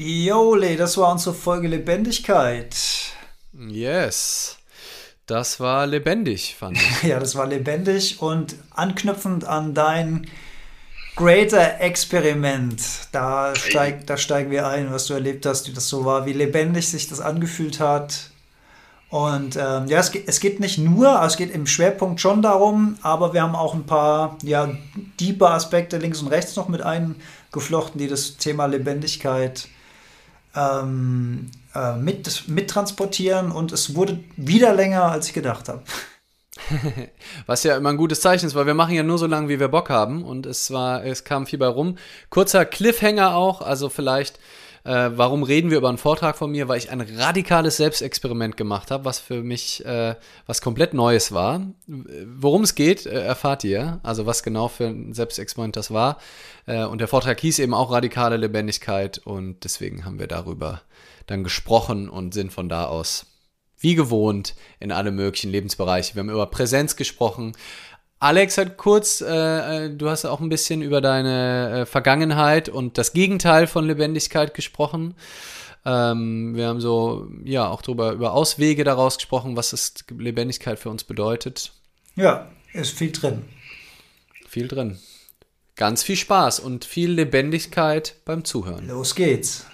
Jole, das war unsere Folge Lebendigkeit. Yes. Das war lebendig, fand ich. ja, das war lebendig und anknüpfend an dein Greater Experiment. Da, steig, da steigen wir ein, was du erlebt hast, wie das so war, wie lebendig sich das angefühlt hat. Und ähm, ja, es geht, es geht nicht nur, also es geht im Schwerpunkt schon darum, aber wir haben auch ein paar ja, deeper Aspekte links und rechts noch mit eingeflochten, die das Thema Lebendigkeit ähm, äh, mit, mittransportieren und es wurde wieder länger, als ich gedacht habe. Was ja immer ein gutes Zeichen ist, weil wir machen ja nur so lange, wie wir Bock haben und es war, es kam viel bei rum. Kurzer Cliffhanger auch, also vielleicht, äh, warum reden wir über einen Vortrag von mir? Weil ich ein radikales Selbstexperiment gemacht habe, was für mich äh, was komplett Neues war. Worum es geht, äh, erfahrt ihr, also was genau für ein Selbstexperiment das war. Äh, und der Vortrag hieß eben auch radikale Lebendigkeit und deswegen haben wir darüber dann gesprochen und sind von da aus wie gewohnt in alle möglichen Lebensbereiche. Wir haben über Präsenz gesprochen. Alex hat kurz, äh, äh, du hast auch ein bisschen über deine äh, Vergangenheit und das Gegenteil von Lebendigkeit gesprochen. Ähm, wir haben so, ja, auch darüber, über Auswege daraus gesprochen, was das Lebendigkeit für uns bedeutet. Ja, ist viel drin. Viel drin. Ganz viel Spaß und viel Lebendigkeit beim Zuhören. Los geht's.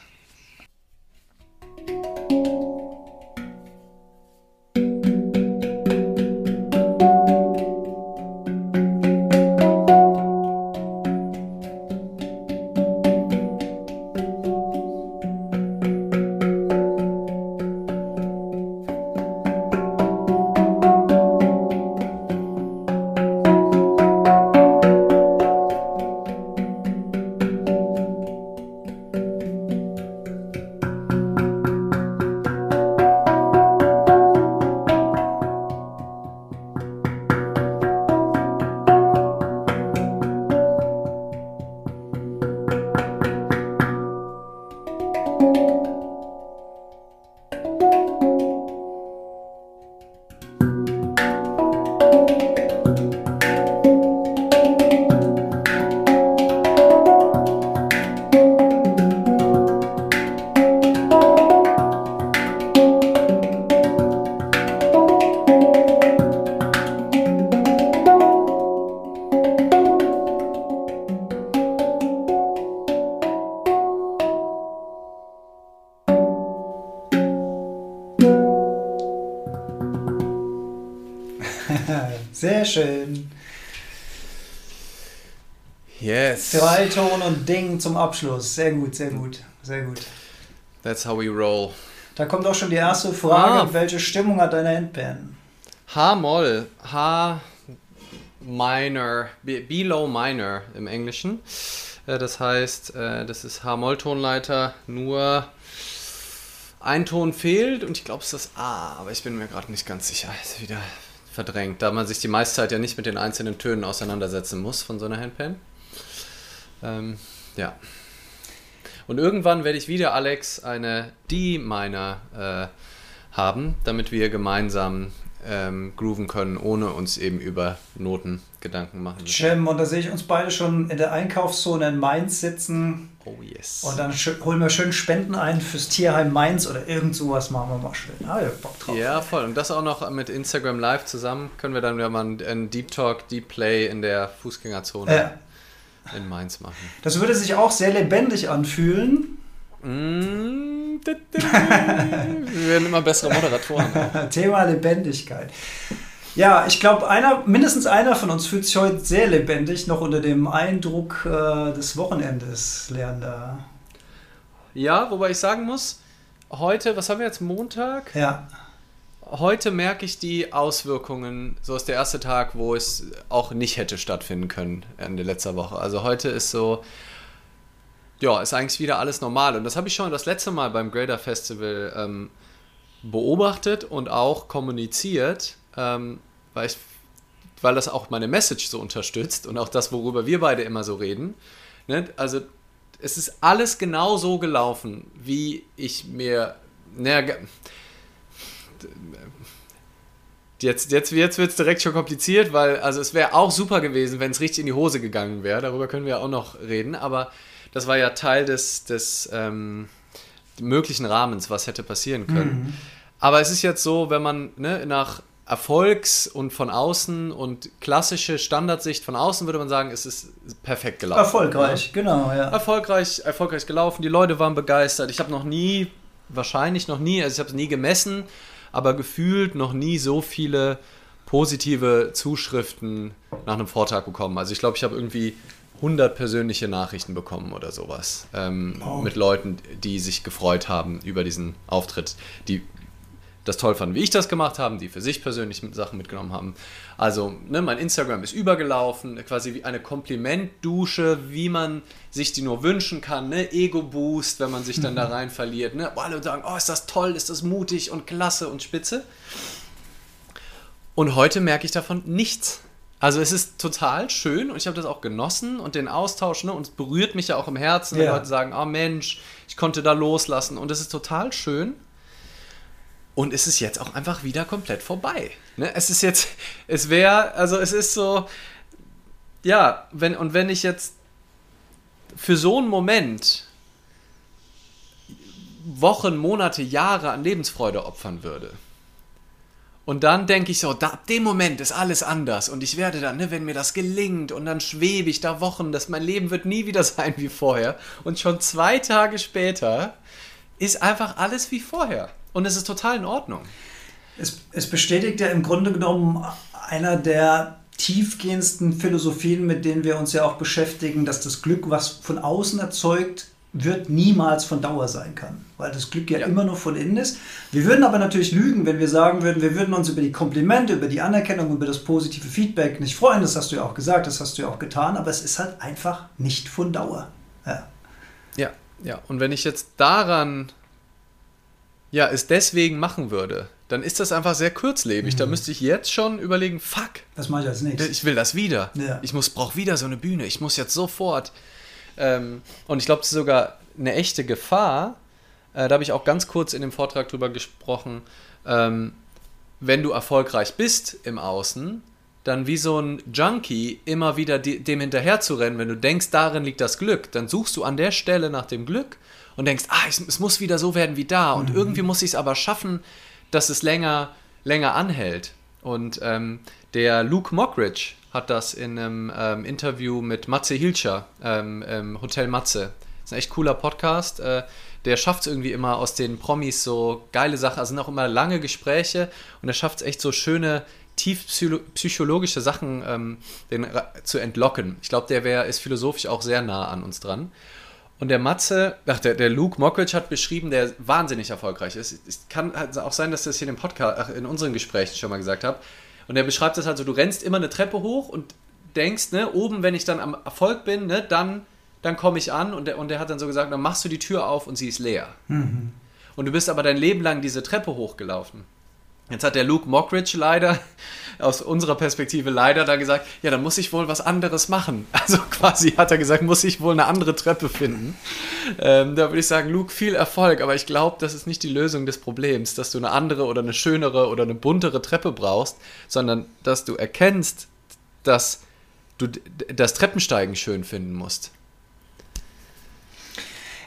Und Ding zum Abschluss. Sehr gut, sehr gut, sehr gut. That's how we roll. Da kommt auch schon die erste Frage. Ah. Welche Stimmung hat deine Handpan? H-Moll. H minor. B-Low minor im Englischen. Äh, das heißt, äh, das ist H-Moll-Tonleiter, nur ein Ton fehlt und ich glaube, es ist das A, aber ich bin mir gerade nicht ganz sicher. Ist wieder verdrängt, da man sich die meiste Zeit ja nicht mit den einzelnen Tönen auseinandersetzen muss von so einer Handpan. Ähm, ja. Und irgendwann werde ich wieder, Alex, eine D-Minor äh, haben, damit wir gemeinsam ähm, grooven können, ohne uns eben über Noten Gedanken machen. Jim, und da sehe ich uns beide schon in der Einkaufszone in Mainz sitzen. Oh yes. Und dann holen wir schön Spenden ein fürs Tierheim Mainz oder irgend sowas machen wir mal schön. Ah, ja, Bock drauf. Ja, voll. Und das auch noch mit Instagram Live zusammen können wir dann ja mal einen Deep Talk, Deep Play in der Fußgängerzone ja. In Mainz machen. Das würde sich auch sehr lebendig anfühlen. Mm, wir werden immer bessere Moderatoren. Thema Lebendigkeit. Ja, ich glaube, einer, mindestens einer von uns fühlt sich heute sehr lebendig, noch unter dem Eindruck äh, des Wochenendes, Lernender. Ja, wobei ich sagen muss, heute, was haben wir jetzt, Montag? Ja. Heute merke ich die Auswirkungen, so ist der erste Tag, wo es auch nicht hätte stattfinden können Ende letzter Woche. Also heute ist so, ja, ist eigentlich wieder alles normal. Und das habe ich schon das letzte Mal beim Grader Festival ähm, beobachtet und auch kommuniziert ähm, weil, ich, weil das auch meine Message so unterstützt und auch das, worüber wir beide immer so reden. Ne? Also es ist alles genau so gelaufen, wie ich mir... Ne, Jetzt, jetzt, jetzt wird es direkt schon kompliziert, weil also es wäre auch super gewesen, wenn es richtig in die Hose gegangen wäre. Darüber können wir auch noch reden. Aber das war ja Teil des, des ähm, möglichen Rahmens, was hätte passieren können. Mhm. Aber es ist jetzt so, wenn man ne, nach Erfolgs- und von außen und klassische Standardsicht von außen würde man sagen, es ist perfekt gelaufen. Erfolgreich, ja? genau, ja. Erfolgreich, erfolgreich gelaufen, die Leute waren begeistert. Ich habe noch nie, wahrscheinlich noch nie, also ich habe es nie gemessen, aber gefühlt noch nie so viele positive Zuschriften nach einem Vortrag bekommen. Also ich glaube, ich habe irgendwie 100 persönliche Nachrichten bekommen oder sowas ähm, oh. mit Leuten, die sich gefreut haben über diesen Auftritt, die das toll fanden, wie ich das gemacht habe, die für sich persönlich Sachen mitgenommen haben. Also, ne, mein Instagram ist übergelaufen, quasi wie eine Komplimentdusche, wie man sich die nur wünschen kann, ne? Ego-Boost, wenn man sich dann da rein verliert, ne? Wo alle sagen, oh, ist das toll, ist das mutig und klasse und spitze. Und heute merke ich davon nichts. Also es ist total schön und ich habe das auch genossen und den Austausch, ne? Und es berührt mich ja auch im Herzen, wenn ja. Leute sagen, oh Mensch, ich konnte da loslassen. Und es ist total schön. Und es ist jetzt auch einfach wieder komplett vorbei. Ne? Es ist jetzt, es wäre, also es ist so, ja, wenn, und wenn ich jetzt für so einen Moment Wochen, Monate, Jahre an Lebensfreude opfern würde, und dann denke ich so, da, ab dem Moment ist alles anders und ich werde dann, ne, wenn mir das gelingt und dann schwebe ich da Wochen, dass mein Leben wird nie wieder sein wie vorher und schon zwei Tage später ist einfach alles wie vorher. Und es ist total in Ordnung. Es, es bestätigt ja im Grunde genommen einer der tiefgehendsten Philosophien, mit denen wir uns ja auch beschäftigen, dass das Glück, was von außen erzeugt wird, niemals von Dauer sein kann, weil das Glück ja, ja, immer nur von innen ist. Wir würden aber natürlich lügen, wenn wir sagen würden, wir würden uns über die Komplimente, über die Anerkennung, über das positive Feedback nicht freuen. Das hast du ja auch gesagt, das hast du ja auch getan, aber es ist halt einfach nicht von Dauer. Ja, ja. Und wenn ich jetzt daran ja, es deswegen machen würde, dann ist das einfach sehr kurzlebig. Mhm. Da müsste ich jetzt schon überlegen, fuck. Das mache ich als nächstes. Ich will das wieder. Ja. Ich brauche wieder so eine Bühne. Ich muss jetzt sofort. Ähm, und ich glaube, das ist sogar eine echte Gefahr. Äh, da habe ich auch ganz kurz in dem Vortrag drüber gesprochen. Ähm, wenn du erfolgreich bist im Außen, dann wie so ein Junkie immer wieder dem hinterher zu rennen, wenn du denkst, darin liegt das Glück, dann suchst du an der Stelle nach dem Glück und denkst, ah, es, es muss wieder so werden wie da und mhm. irgendwie muss ich es aber schaffen, dass es länger, länger anhält. Und ähm, der Luke Mockridge hat das in einem ähm, Interview mit Matze Hilscher, ähm, Hotel Matze. Das ist ein echt cooler Podcast. Äh, der schafft es irgendwie immer aus den Promis so geile Sachen. Also sind auch immer lange Gespräche und er schafft es echt so schöne, tief psychologische Sachen ähm, den, zu entlocken. Ich glaube, der wär, ist philosophisch auch sehr nah an uns dran. Und der Matze, ach, der, der Luke Mockridge hat beschrieben, der wahnsinnig erfolgreich ist. Es kann halt auch sein, dass das hier in, dem Podcast, ach, in unseren Gesprächen schon mal gesagt habe. Und er beschreibt das halt so, du rennst immer eine Treppe hoch und denkst, ne, oben, wenn ich dann am Erfolg bin, ne, dann, dann komme ich an. Und der, und der hat dann so gesagt, dann machst du die Tür auf und sie ist leer. Mhm. Und du bist aber dein Leben lang diese Treppe hochgelaufen. Jetzt hat der Luke Mockridge leider, aus unserer Perspektive leider, da gesagt, ja, dann muss ich wohl was anderes machen. Also quasi hat er gesagt, muss ich wohl eine andere Treppe finden. Ähm, da würde ich sagen, Luke, viel Erfolg, aber ich glaube, das ist nicht die Lösung des Problems, dass du eine andere oder eine schönere oder eine buntere Treppe brauchst, sondern dass du erkennst, dass du das Treppensteigen schön finden musst.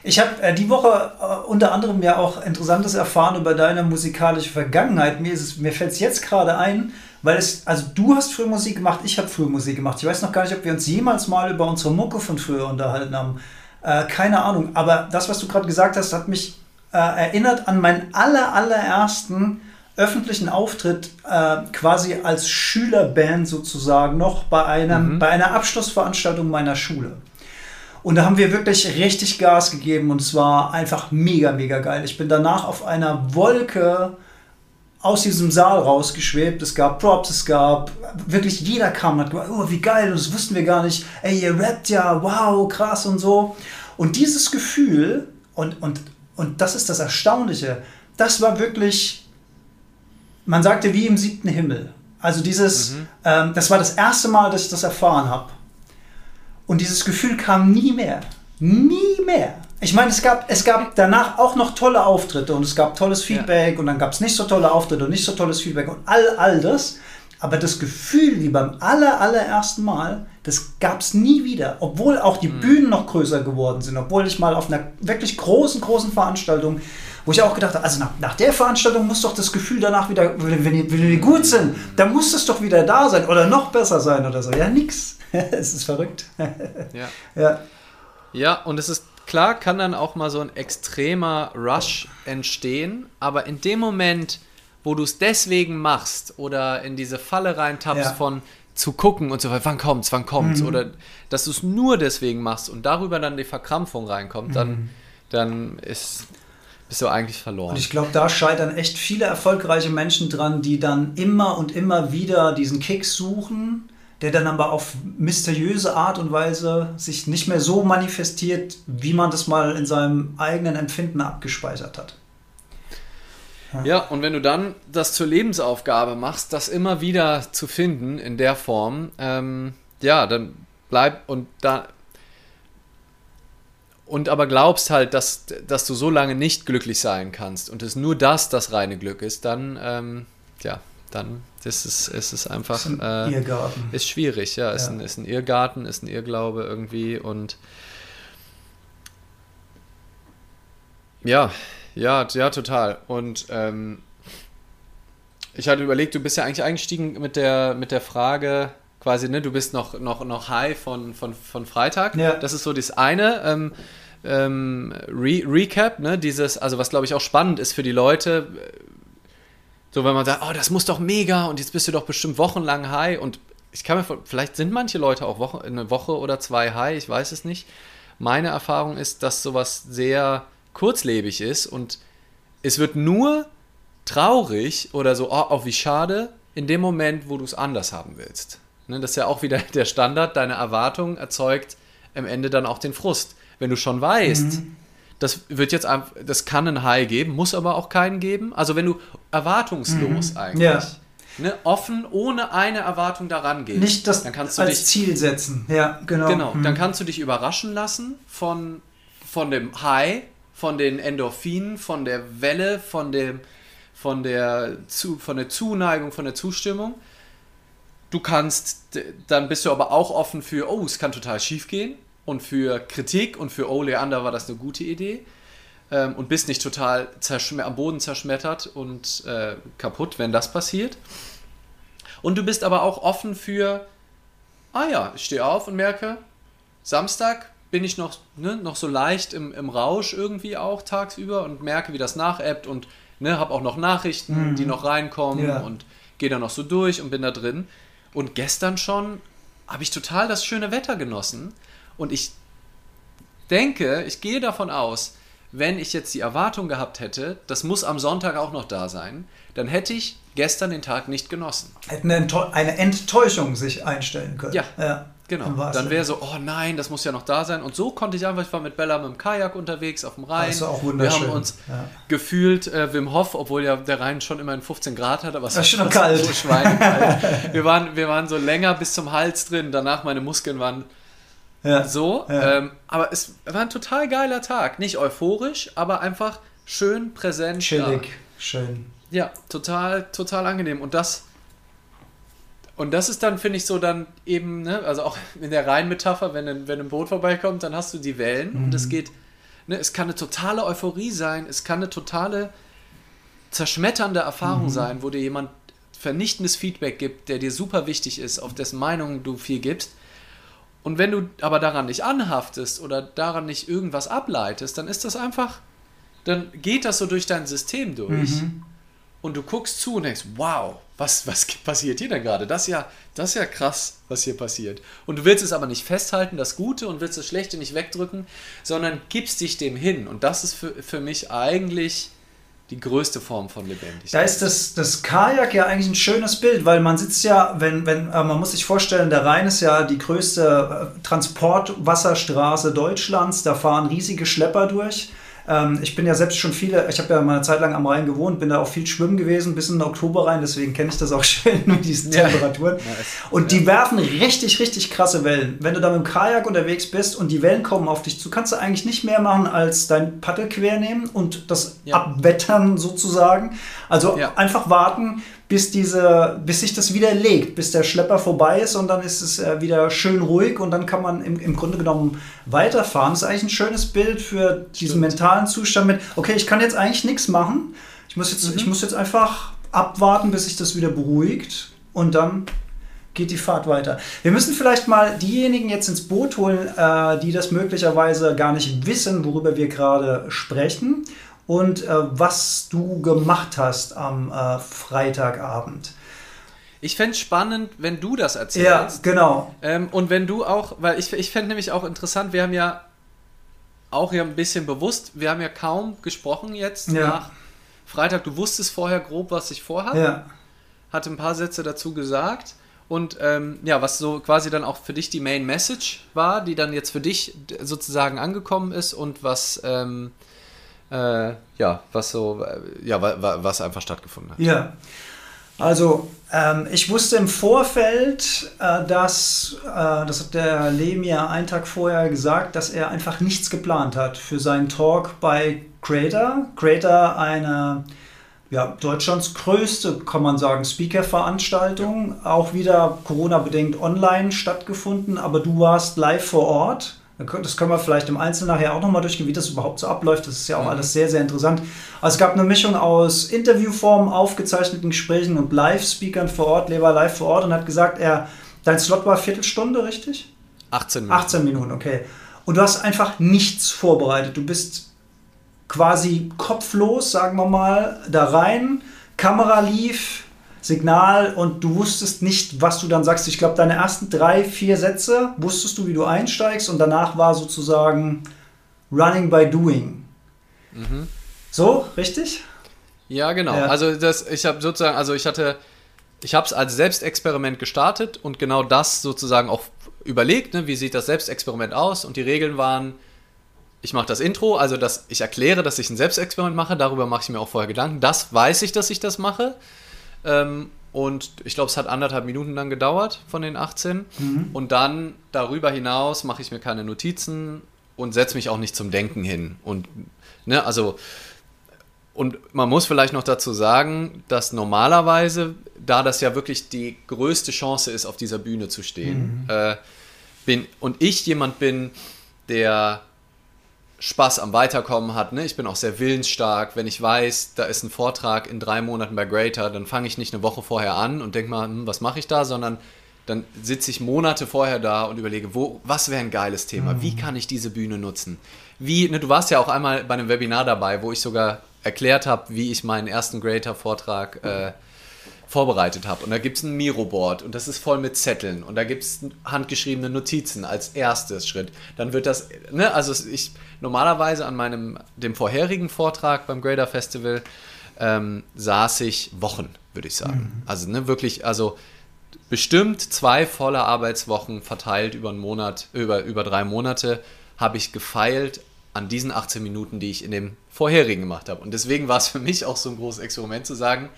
Ich habe äh, die Woche äh, unter anderem ja auch Interessantes erfahren über deine musikalische Vergangenheit. Mir, mir fällt es jetzt gerade ein, weil es, also du hast früher Musik gemacht, ich habe früher Musik gemacht. Ich weiß noch gar nicht, ob wir uns jemals mal über unsere Mucke von früher unterhalten haben. Äh, keine Ahnung. Aber das, was du gerade gesagt hast, hat mich äh, erinnert an meinen aller, allerersten öffentlichen Auftritt äh, quasi als Schülerband sozusagen noch bei, einem, mhm. bei einer Abschlussveranstaltung meiner Schule. Und da haben wir wirklich richtig Gas gegeben und es war einfach mega, mega geil. Ich bin danach auf einer Wolke aus diesem Saal rausgeschwebt. Es gab Props, es gab wirklich jeder kam und hat gesagt, oh, wie geil, und das wussten wir gar nicht. Ey, ihr rappt ja, wow, krass und so. Und dieses Gefühl, und, und, und das ist das Erstaunliche, das war wirklich, man sagte, wie im siebten Himmel. Also dieses, mhm. ähm, das war das erste Mal, dass ich das erfahren habe. Und dieses Gefühl kam nie mehr. Nie mehr. Ich meine, es gab, es gab danach auch noch tolle Auftritte und es gab tolles Feedback ja. und dann gab es nicht so tolle Auftritte und nicht so tolles Feedback und all, all das. Aber das Gefühl, wie beim aller, allerersten Mal, Das gab es nie wieder, obwohl auch die mhm. Bühnen noch größer geworden sind, obwohl ich mal auf einer wirklich großen, großen Veranstaltung, wo ich auch gedacht habe, also nach, nach der Veranstaltung muss doch das Gefühl danach wieder, wenn die, wenn die gut sind, dann muss es doch wieder da sein oder noch besser sein oder so. Ja, nix. es ist verrückt. ja. ja. Ja, und es ist klar, kann dann auch mal so ein extremer Rush entstehen, aber in dem Moment, wo du es deswegen machst oder in diese Falle reintappst ja. von zu gucken und so weiter, wann kommt's, wann kommt's, mhm. oder dass du es nur deswegen machst und darüber dann die Verkrampfung reinkommt, dann, mhm. dann ist, bist du eigentlich verloren. Und ich glaube, da scheitern echt viele erfolgreiche Menschen dran, die dann immer und immer wieder diesen Kick suchen der dann aber auf mysteriöse Art und Weise sich nicht mehr so manifestiert, wie man das mal in seinem eigenen Empfinden abgespeichert hat. Ja. ja, und wenn du dann das zur Lebensaufgabe machst, das immer wieder zu finden in der Form, ähm, ja, dann bleib und da und aber glaubst halt, dass, dass du so lange nicht glücklich sein kannst und es nur das das reine Glück ist, dann ähm, ja, dann das ist, es ist einfach. Ist, ein äh, Irrgarten. ist schwierig, ja. Ist, ja. Ein, ist ein Irrgarten, ist ein Irrglaube irgendwie und. Ja, ja, ja, total. Und ähm, ich hatte überlegt, du bist ja eigentlich eingestiegen mit der, mit der Frage, quasi, ne, du bist noch, noch, noch high von, von, von Freitag. Ja. Das ist so das eine. Ähm, ähm, Re Recap, ne, dieses, also was glaube ich auch spannend ist für die Leute, so, wenn man sagt, oh, das muss doch mega und jetzt bist du doch bestimmt wochenlang high und ich kann mir vielleicht sind manche Leute auch Woche, eine Woche oder zwei high, ich weiß es nicht. Meine Erfahrung ist, dass sowas sehr kurzlebig ist und es wird nur traurig oder so, oh, oh wie schade, in dem Moment, wo du es anders haben willst. Ne, das ist ja auch wieder der Standard, deine Erwartung erzeugt am Ende dann auch den Frust. Wenn du schon weißt, mhm das wird jetzt das kann ein High geben, muss aber auch keinen geben. Also wenn du erwartungslos mhm. eigentlich, ja. ne, offen, ohne eine Erwartung daran gehst, nicht das dann kannst du als dich, Ziel setzen. Ja, genau. Genau, mhm. dann kannst du dich überraschen lassen von, von dem High, von den Endorphinen, von der Welle, von dem von der, von der Zuneigung, von der Zustimmung. Du kannst, dann bist du aber auch offen für, oh, es kann total schief gehen und für Kritik und für Oh Leander war das eine gute Idee ähm, und bist nicht total am Boden zerschmettert und äh, kaputt, wenn das passiert. Und du bist aber auch offen für, ah ja, ich stehe auf und merke, Samstag bin ich noch, ne, noch so leicht im, im Rausch irgendwie auch tagsüber und merke, wie das nachebbt und ne, habe auch noch Nachrichten, mhm. die noch reinkommen ja. und gehe da noch so durch und bin da drin. Und gestern schon habe ich total das schöne Wetter genossen und ich denke, ich gehe davon aus, wenn ich jetzt die Erwartung gehabt hätte, das muss am Sonntag auch noch da sein, dann hätte ich gestern den Tag nicht genossen. Hätten eine Enttäuschung sich einstellen können. Ja, ja genau. Dann wäre so, oh nein, das muss ja noch da sein. Und so konnte ich einfach, ich war mit Bella mit dem Kajak unterwegs auf dem Rhein. Das war auch wunderschön. Wir haben uns ja. gefühlt äh, Wim Hof, obwohl ja der Rhein schon immer in 15 Grad hat, aber es war schon kalt. so schweinekalt. wir, waren, wir waren so länger bis zum Hals drin, danach meine Muskeln waren ja. So. Ja. Ähm, aber es war ein total geiler Tag. Nicht euphorisch, aber einfach schön präsent. Chillig, da. schön. Ja, total, total angenehm. Und das. Und das ist dann, finde ich, so dann eben, ne, also auch in der Rheinmetapher, wenn ein, wenn ein Boot vorbeikommt, dann hast du die Wellen mhm. und es geht, ne, es kann eine totale Euphorie sein, es kann eine totale zerschmetternde Erfahrung mhm. sein, wo dir jemand vernichtendes Feedback gibt, der dir super wichtig ist, auf dessen Meinung du viel gibst. Und wenn du aber daran nicht anhaftest oder daran nicht irgendwas ableitest, dann ist das einfach, dann geht das so durch dein System durch. Mhm. Und du guckst zu und denkst, wow, was, was passiert hier denn gerade? Das ist, ja, das ist ja krass, was hier passiert. Und du willst es aber nicht festhalten, das Gute, und willst das Schlechte nicht wegdrücken, sondern gibst dich dem hin. Und das ist für, für mich eigentlich die größte Form von Lebendigkeit. Da ist das, das Kajak ja eigentlich ein schönes Bild, weil man sitzt ja, wenn, wenn, äh, man muss sich vorstellen, der Rhein ist ja die größte äh, Transportwasserstraße Deutschlands, da fahren riesige Schlepper durch. Ähm, ich bin ja selbst schon viele, ich habe ja mal eine Zeit lang am Rhein gewohnt, bin da auch viel schwimmen gewesen, bis in den Oktober rein, deswegen kenne ich das auch schön mit diesen ja. Temperaturen. Nice. Und die werfen richtig, richtig krasse Wellen. Wenn du da mit dem Kajak unterwegs bist und die Wellen kommen auf dich zu, kannst du eigentlich nicht mehr machen, als dein Paddel quer nehmen und das ja. abwettern sozusagen. Also einfach warten, bis, diese, bis sich das wieder legt, bis der Schlepper vorbei ist und dann ist es äh, wieder schön ruhig und dann kann man im, im Grunde genommen weiterfahren. Das ist eigentlich ein schönes Bild für diesen Stimmt. mentalen Zustand mit, okay, ich kann jetzt eigentlich nichts machen. Ich muss jetzt, mhm. ich muss jetzt einfach abwarten, bis sich das wieder beruhigt und dann geht die Fahrt weiter. Wir müssen vielleicht mal diejenigen jetzt ins Boot holen, äh, die das möglicherweise gar nicht wissen, worüber wir gerade sprechen und äh, was du gemacht hast am äh, Freitagabend. Ich fände es spannend, wenn du das erzählst. Ja, genau. Ähm, und wenn du auch, weil ich, ich fände nämlich auch interessant, wir haben ja auch ja ein bisschen bewusst, wir haben ja kaum gesprochen jetzt ja. nach Freitag. Du wusstest vorher grob, was ich vorhabe. Ja. Hatte ein paar Sätze dazu gesagt. Und ähm, ja, was so quasi dann auch für dich die Main Message war, die dann jetzt für dich sozusagen angekommen ist und was ähm, äh, ja, was so, äh, ja, was einfach stattgefunden hat. Ja. Also, ähm, ich wusste im Vorfeld, äh, dass, äh, das hat der Lee mir einen Tag vorher gesagt, dass er einfach nichts geplant hat für seinen Talk bei Creator. Creator, eine ja, Deutschlands größte, kann man sagen, Speaker-Veranstaltung, auch wieder Corona-bedingt online stattgefunden, aber du warst live vor Ort das können wir vielleicht im Einzelnen nachher auch nochmal durchgehen, wie das überhaupt so abläuft. Das ist ja auch mhm. alles sehr, sehr interessant. Also es gab eine Mischung aus Interviewformen, aufgezeichneten Gesprächen und Live-Speakern vor Ort. Lever live vor Ort und hat gesagt, er, dein Slot war Viertelstunde, richtig? 18 Minuten. 18 Minuten, okay. Und du hast einfach nichts vorbereitet. Du bist quasi kopflos, sagen wir mal, da rein. Kamera lief, Signal und du wusstest nicht, was du dann sagst. Ich glaube, deine ersten drei, vier Sätze wusstest du, wie du einsteigst und danach war sozusagen Running by Doing. Mhm. So, richtig? Ja, genau. Ja. Also das, ich habe sozusagen, also ich hatte, ich habe es als Selbstexperiment gestartet und genau das sozusagen auch überlegt, ne, wie sieht das Selbstexperiment aus und die Regeln waren, ich mache das Intro, also dass ich erkläre, dass ich ein Selbstexperiment mache, darüber mache ich mir auch vorher Gedanken. Das weiß ich, dass ich das mache. Ähm, und ich glaube, es hat anderthalb Minuten dann gedauert von den 18. Mhm. Und dann darüber hinaus mache ich mir keine Notizen und setze mich auch nicht zum Denken hin. Und, ne, also, und man muss vielleicht noch dazu sagen, dass normalerweise, da das ja wirklich die größte Chance ist, auf dieser Bühne zu stehen, mhm. äh, bin, und ich jemand bin, der Spaß am Weiterkommen hat. Ne? Ich bin auch sehr willensstark. Wenn ich weiß, da ist ein Vortrag in drei Monaten bei Greater, dann fange ich nicht eine Woche vorher an und denke mal, hm, was mache ich da, sondern dann sitze ich Monate vorher da und überlege, wo, was wäre ein geiles Thema? Mhm. Wie kann ich diese Bühne nutzen? Wie, ne, du warst ja auch einmal bei einem Webinar dabei, wo ich sogar erklärt habe, wie ich meinen ersten Greater-Vortrag äh, vorbereitet habe. Und da gibt es ein Miro-Board und das ist voll mit Zetteln und da gibt es handgeschriebene Notizen als erstes Schritt. Dann wird das, ne, also ich normalerweise an meinem, dem vorherigen Vortrag beim Grader Festival ähm, saß ich Wochen, würde ich sagen. Mhm. Also ne, wirklich, also bestimmt zwei volle Arbeitswochen verteilt über einen Monat, über, über drei Monate habe ich gefeilt an diesen 18 Minuten, die ich in dem vorherigen gemacht habe. Und deswegen war es für mich auch so ein großes Experiment zu sagen,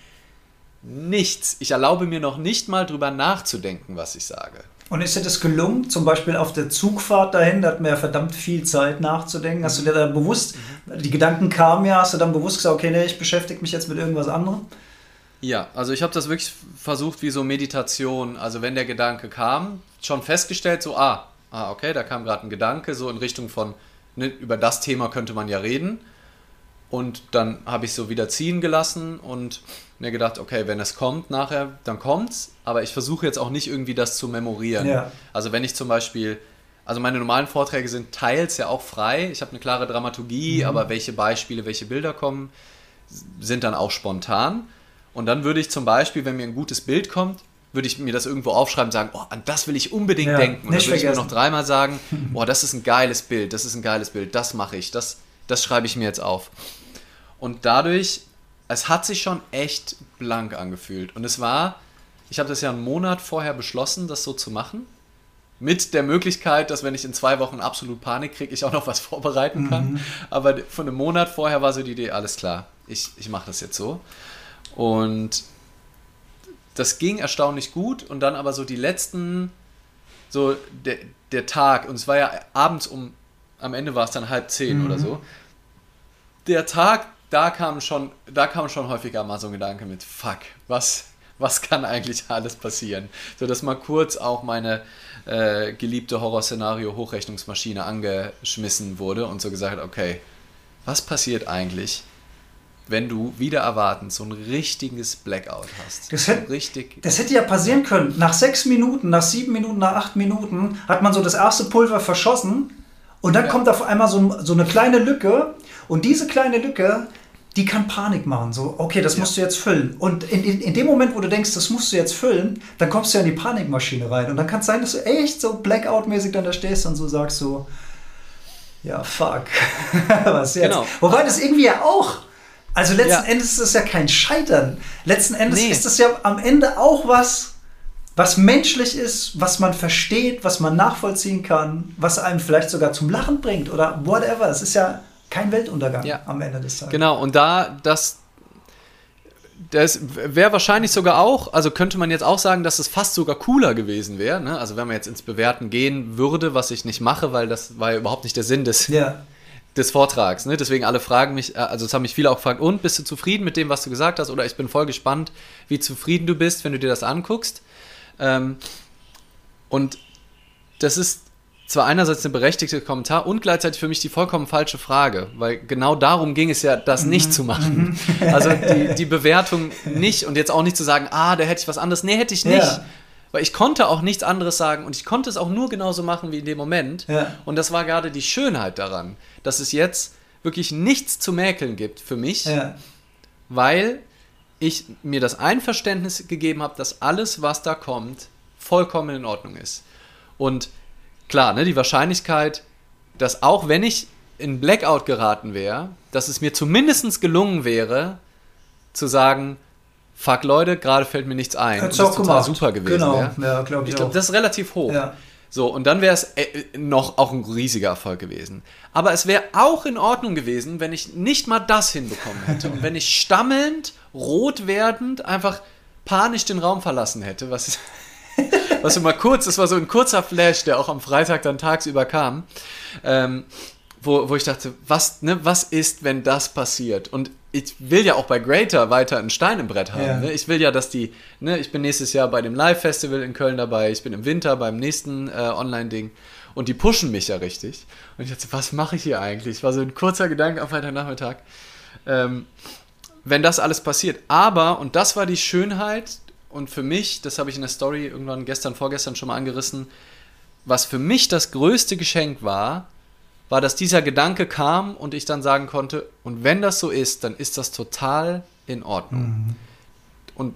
nichts. Ich erlaube mir noch nicht mal drüber nachzudenken, was ich sage. Und ist dir das gelungen, zum Beispiel auf der Zugfahrt dahin, da hat man ja verdammt viel Zeit nachzudenken. Hast du dir da bewusst, die Gedanken kamen ja, hast du dann bewusst gesagt, okay, nee, ich beschäftige mich jetzt mit irgendwas anderem? Ja, also ich habe das wirklich versucht wie so Meditation. Also wenn der Gedanke kam, schon festgestellt, so, ah, ah okay, da kam gerade ein Gedanke, so in Richtung von, ne, über das Thema könnte man ja reden. Und dann habe ich so wieder ziehen gelassen und mir gedacht, okay, wenn es kommt nachher, dann kommt's. Aber ich versuche jetzt auch nicht irgendwie das zu memorieren. Ja. Also wenn ich zum Beispiel, also meine normalen Vorträge sind teils ja auch frei. Ich habe eine klare Dramaturgie, mhm. aber welche Beispiele, welche Bilder kommen, sind dann auch spontan. Und dann würde ich zum Beispiel, wenn mir ein gutes Bild kommt, würde ich mir das irgendwo aufschreiben und sagen, oh, an das will ich unbedingt ja, denken. Und dann würde ich mir noch dreimal sagen, oh, das ist ein geiles Bild, das ist ein geiles Bild, das mache ich, das, das schreibe ich mir jetzt auf. Und dadurch, es hat sich schon echt blank angefühlt. Und es war, ich habe das ja einen Monat vorher beschlossen, das so zu machen. Mit der Möglichkeit, dass wenn ich in zwei Wochen absolut Panik kriege, ich auch noch was vorbereiten kann. Mhm. Aber von einem Monat vorher war so die Idee, alles klar, ich, ich mache das jetzt so. Und das ging erstaunlich gut. Und dann aber so die letzten, so der, der Tag, und es war ja abends um, am Ende war es dann halb zehn mhm. oder so. Der Tag da kam schon, da kam schon häufiger mal so ein Gedanke mit, fuck, was, was kann eigentlich alles passieren? So dass mal kurz auch meine äh, geliebte Horrorszenario-Hochrechnungsmaschine angeschmissen wurde und so gesagt hat, okay, was passiert eigentlich, wenn du wieder erwartend so ein richtiges Blackout hast. Das, hätte, richtig das hätte ja passieren können. Nach sechs Minuten, nach sieben Minuten, nach acht Minuten hat man so das erste Pulver verschossen und dann ja. kommt auf einmal so, so, eine kleine Lücke und diese kleine Lücke, die kann Panik machen. So, okay, das ja. musst du jetzt füllen. Und in, in, in, dem Moment, wo du denkst, das musst du jetzt füllen, dann kommst du ja in die Panikmaschine rein. Und dann kann es sein, dass du echt so Blackout-mäßig dann da stehst und so sagst so, ja, fuck. Was jetzt? Genau. Wobei das irgendwie ja auch also letzten ja. Endes ist es ja kein Scheitern. Letzten Endes nee. ist es ja am Ende auch was, was menschlich ist, was man versteht, was man nachvollziehen kann, was einem vielleicht sogar zum Lachen bringt oder whatever. Es ist ja kein Weltuntergang ja. am Ende des Tages. Genau, und da, das, das wäre wahrscheinlich sogar auch, also könnte man jetzt auch sagen, dass es fast sogar cooler gewesen wäre. Ne? Also wenn man jetzt ins Bewerten gehen würde, was ich nicht mache, weil das war ja überhaupt nicht der Sinn des, ja des Vortrags. Ne? Deswegen alle fragen mich, äh, also es haben mich viele auch gefragt, und bist du zufrieden mit dem, was du gesagt hast? Oder ich bin voll gespannt, wie zufrieden du bist, wenn du dir das anguckst. Ähm, und das ist zwar einerseits eine berechtigte Kommentar und gleichzeitig für mich die vollkommen falsche Frage, weil genau darum ging es ja, das nicht mhm. zu machen. Mhm. Also die, die Bewertung nicht und jetzt auch nicht zu sagen, ah, da hätte ich was anderes. Nee, hätte ich nicht. Ja. Weil ich konnte auch nichts anderes sagen und ich konnte es auch nur genauso machen wie in dem Moment. Ja. Und das war gerade die Schönheit daran, dass es jetzt wirklich nichts zu mäkeln gibt für mich, ja. weil ich mir das Einverständnis gegeben habe, dass alles, was da kommt, vollkommen in Ordnung ist. Und klar, ne, die Wahrscheinlichkeit, dass auch wenn ich in Blackout geraten wäre, dass es mir zumindest gelungen wäre, zu sagen, fuck Leute, gerade fällt mir nichts ein. Hättest das ist total gemacht. super gewesen. Genau, ja, ja glaube ich, ich glaube, das ist relativ hoch. Ja. So, und dann wäre es äh, noch auch ein riesiger Erfolg gewesen. Aber es wäre auch in Ordnung gewesen, wenn ich nicht mal das hinbekommen hätte. Und wenn ich stammelnd, rot werdend, einfach panisch den Raum verlassen hätte, was, was immer kurz, das war so ein kurzer Flash, der auch am Freitag dann tagsüber kam, ähm, wo, wo ich dachte, was, ne, was ist, wenn das passiert? Und ich will ja auch bei Greater weiter ein Stein im Brett haben. Ja. Ne? Ich will ja, dass die, ne, ich bin nächstes Jahr bei dem Live-Festival in Köln dabei, ich bin im Winter beim nächsten äh, Online-Ding und die pushen mich ja richtig. Und ich dachte, was mache ich hier eigentlich? War so ein kurzer Gedanke am Freitagnachmittag. Ähm, wenn das alles passiert. Aber, und das war die Schönheit, und für mich, das habe ich in der Story irgendwann gestern, vorgestern schon mal angerissen, was für mich das größte Geschenk war, war, dass dieser Gedanke kam und ich dann sagen konnte, und wenn das so ist, dann ist das total in Ordnung. Mhm. Und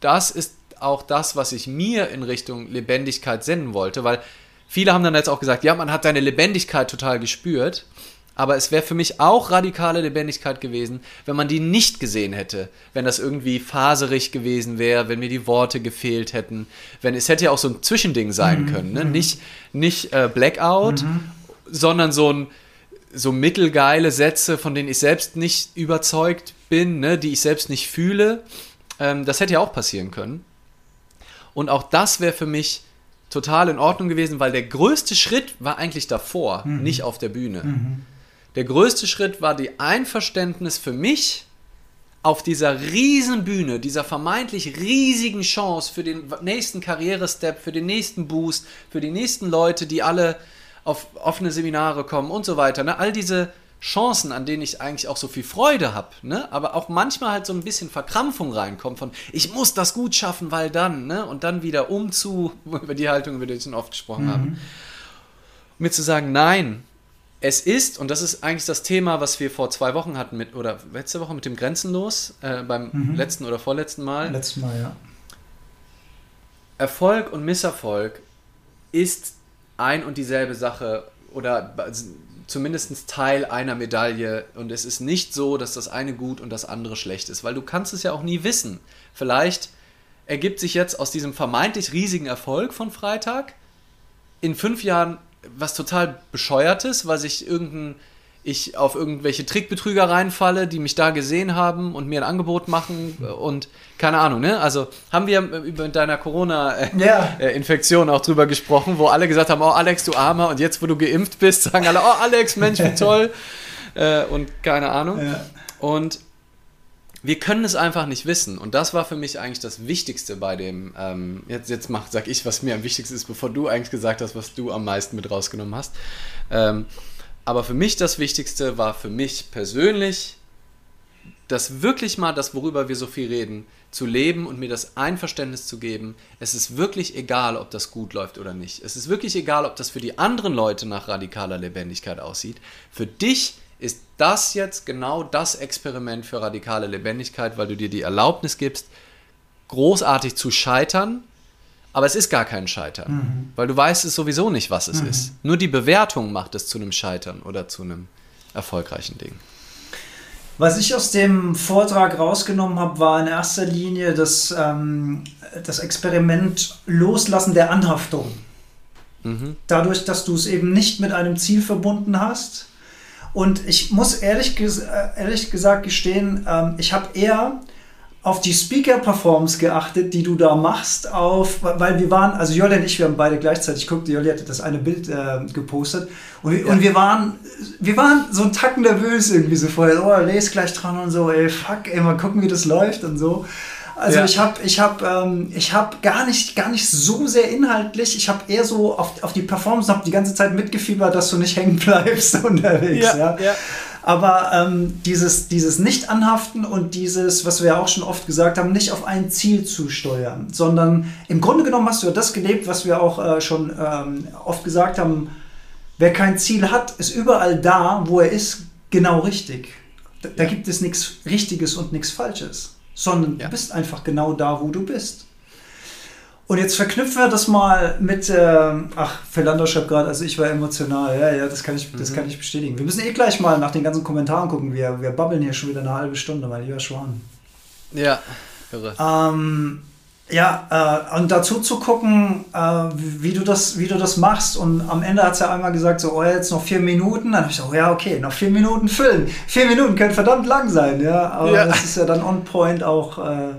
das ist auch das, was ich mir in Richtung Lebendigkeit senden wollte, weil viele haben dann jetzt auch gesagt, ja, man hat deine Lebendigkeit total gespürt, aber es wäre für mich auch radikale Lebendigkeit gewesen, wenn man die nicht gesehen hätte, wenn das irgendwie faserig gewesen wäre, wenn mir die Worte gefehlt hätten, wenn es hätte ja auch so ein Zwischending sein mhm. können, ne? Mhm. nicht nicht äh, Blackout mhm sondern so ein so mittelgeile Sätze, von denen ich selbst nicht überzeugt bin, ne, die ich selbst nicht fühle. Ähm, das hätte ja auch passieren können. Und auch das wäre für mich total in Ordnung gewesen, weil der größte Schritt war eigentlich davor, mhm. nicht auf der Bühne. Mhm. Der größte Schritt war die Einverständnis für mich auf dieser riesen Bühne, dieser vermeintlich riesigen Chance für den nächsten Karrierestep, für den nächsten Boost, für die nächsten Leute, die alle auf offene Seminare kommen und so weiter. Ne? All diese Chancen, an denen ich eigentlich auch so viel Freude habe, ne? aber auch manchmal halt so ein bisschen Verkrampfung reinkommt von, ich muss das gut schaffen, weil dann, ne? und dann wieder um zu, über die Haltung, über die wir schon oft gesprochen mhm. haben. Mir zu sagen, nein, es ist, und das ist eigentlich das Thema, was wir vor zwei Wochen hatten, mit, oder letzte Woche mit dem Grenzenlos, äh, beim mhm. letzten oder vorletzten Mal. Letzten Mal, ja. Erfolg und Misserfolg ist ein und dieselbe Sache oder zumindest Teil einer Medaille und es ist nicht so, dass das eine gut und das andere schlecht ist, weil du kannst es ja auch nie wissen. Vielleicht ergibt sich jetzt aus diesem vermeintlich riesigen Erfolg von Freitag in fünf Jahren was total bescheuertes, weil sich irgendein ich auf irgendwelche Trickbetrüger reinfalle, die mich da gesehen haben und mir ein Angebot machen und keine Ahnung, ne? Also haben wir über deiner Corona-Infektion ja. auch drüber gesprochen, wo alle gesagt haben, oh Alex, du Armer, und jetzt, wo du geimpft bist, sagen alle, oh Alex, Mensch, wie toll. äh, und keine Ahnung. Ja. Und wir können es einfach nicht wissen. Und das war für mich eigentlich das Wichtigste bei dem, ähm, jetzt, jetzt mach, sag ich, was mir am wichtigsten ist, bevor du eigentlich gesagt hast, was du am meisten mit rausgenommen hast. Ähm, aber für mich das Wichtigste war für mich persönlich, das wirklich mal, das worüber wir so viel reden, zu leben und mir das Einverständnis zu geben, es ist wirklich egal, ob das gut läuft oder nicht. Es ist wirklich egal, ob das für die anderen Leute nach radikaler Lebendigkeit aussieht. Für dich ist das jetzt genau das Experiment für radikale Lebendigkeit, weil du dir die Erlaubnis gibst, großartig zu scheitern, aber es ist gar kein Scheitern, mhm. weil du weißt es sowieso nicht, was es mhm. ist. Nur die Bewertung macht es zu einem Scheitern oder zu einem erfolgreichen Ding. Was ich aus dem Vortrag rausgenommen habe, war in erster Linie das, ähm, das Experiment Loslassen der Anhaftung. Mhm. Dadurch, dass du es eben nicht mit einem Ziel verbunden hast. Und ich muss ehrlich, äh, ehrlich gesagt gestehen, ähm, ich habe eher auf die Speaker-Performance geachtet, die du da machst, auf, weil wir waren, also Jolli und ich, wir haben beide gleichzeitig geguckt, Jolli hatte das eine Bild äh, gepostet und, ja. und, wir waren, wir waren so ein Tacken nervös irgendwie so vorher, oh, lese gleich dran und so, ey, fuck, ey, mal gucken, wie das läuft und so. Also ja. ich habe ich hab, ähm, hab gar, nicht, gar nicht so sehr inhaltlich, ich habe eher so auf, auf die Performance, habe die ganze Zeit mitgefiebert, dass du nicht hängen bleibst unterwegs. Ja, ja. ja. Aber ähm, dieses, dieses Nicht-Anhaften und dieses, was wir ja auch schon oft gesagt haben, nicht auf ein Ziel zu steuern, sondern im Grunde genommen hast du ja das gelebt, was wir auch äh, schon ähm, oft gesagt haben, wer kein Ziel hat, ist überall da, wo er ist, genau richtig. Da, da gibt es nichts Richtiges und nichts Falsches, sondern ja. du bist einfach genau da, wo du bist. Und jetzt verknüpfen wir das mal mit, äh, ach, Philando schreibt gerade, also ich war emotional, ja, ja, das kann ich, das mhm. kann ich bestätigen. Wir müssen eh gleich mal nach den ganzen Kommentaren gucken, wir, wir babbeln hier schon wieder eine halbe Stunde, mein lieber Schwan. Ja, irre. Ähm, ja, äh, und dazu zu gucken, äh, wie, du das, wie du das machst. Und am Ende hat es ja einmal gesagt, so, oh, jetzt noch vier Minuten. Dann habe ich gesagt, oh ja, okay, noch vier Minuten füllen. Vier Minuten können verdammt lang sein, ja. Aber ja. das ist ja dann on point auch. Äh,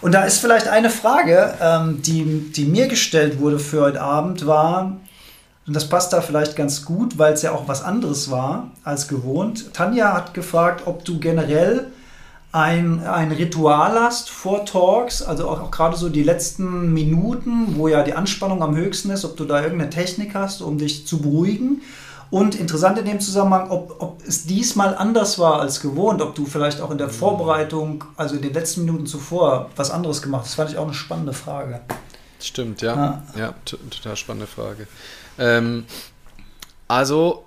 und da ist vielleicht eine Frage, ähm, die, die mir gestellt wurde für heute Abend, war, und das passt da vielleicht ganz gut, weil es ja auch was anderes war als gewohnt. Tanja hat gefragt, ob du generell ein, ein Ritual hast vor Talks, also auch, auch gerade so die letzten Minuten, wo ja die Anspannung am höchsten ist, ob du da irgendeine Technik hast, um dich zu beruhigen und interessant in dem Zusammenhang, ob, ob es diesmal anders war als gewohnt, ob du vielleicht auch in der mhm. Vorbereitung, also in den letzten Minuten zuvor, was anderes gemacht hast. Das fand ich auch eine spannende Frage. Stimmt, ja. Ja, ja total spannende Frage. Ähm, also,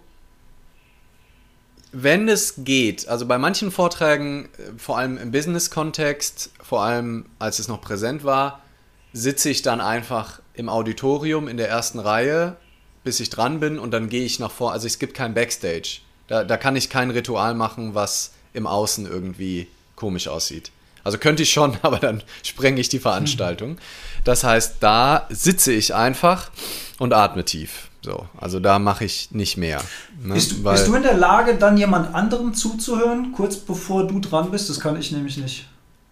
wenn es geht, also bei manchen Vorträgen, äh, vor allem im Business-Kontext, vor allem als es noch präsent war, sitze ich dann einfach im Auditorium in der ersten Reihe bis ich dran bin und dann gehe ich nach vor. Also es gibt kein Backstage. Da, da kann ich kein Ritual machen, was im Außen irgendwie komisch aussieht. Also könnte ich schon, aber dann sprenge ich die Veranstaltung. Das heißt, da sitze ich einfach und atme tief. So, also da mache ich nicht mehr. Ne? Bist, du, bist, du, in der Lage, dann jemand anderem zuzuhören, kurz bevor du dran bist? Das kann ich nämlich nicht.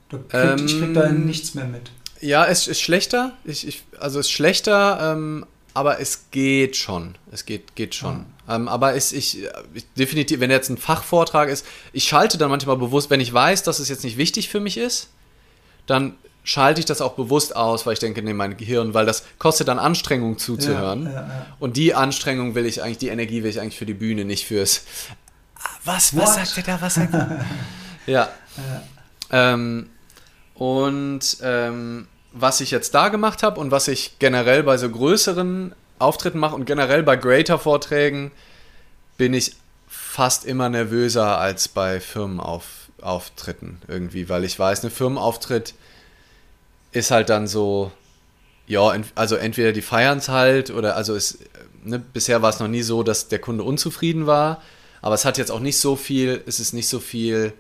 Krieg, ähm, ich kriege da nichts mehr mit. Ja, es ist schlechter. Ich, ich, also es ist schlechter, ähm, aber es geht schon. Es geht, geht schon. Ja. Ähm, aber es, ich, ich, definitiv, wenn jetzt ein Fachvortrag ist, ich schalte dann manchmal bewusst, wenn ich weiß, dass es jetzt nicht wichtig für mich ist, dann schalte ich das auch bewusst aus, weil ich denke, nee, mein Gehirn, weil das kostet dann Anstrengung zuzuhören. Ja, ja, Und die Anstrengung will ich eigentlich, die Energie will ich eigentlich für die Bühne, nicht fürs Was, was sagt der da? Was sagt der? ja. Ähm, und ähm, was ich jetzt da gemacht habe und was ich generell bei so größeren Auftritten mache und generell bei Greater-Vorträgen, bin ich fast immer nervöser als bei Firmenauftritten irgendwie, weil ich weiß, ein Firmenauftritt ist halt dann so, ja, also entweder die feiern es halt oder also es, ne, bisher war es noch nie so, dass der Kunde unzufrieden war, aber es hat jetzt auch nicht so viel, es ist nicht so viel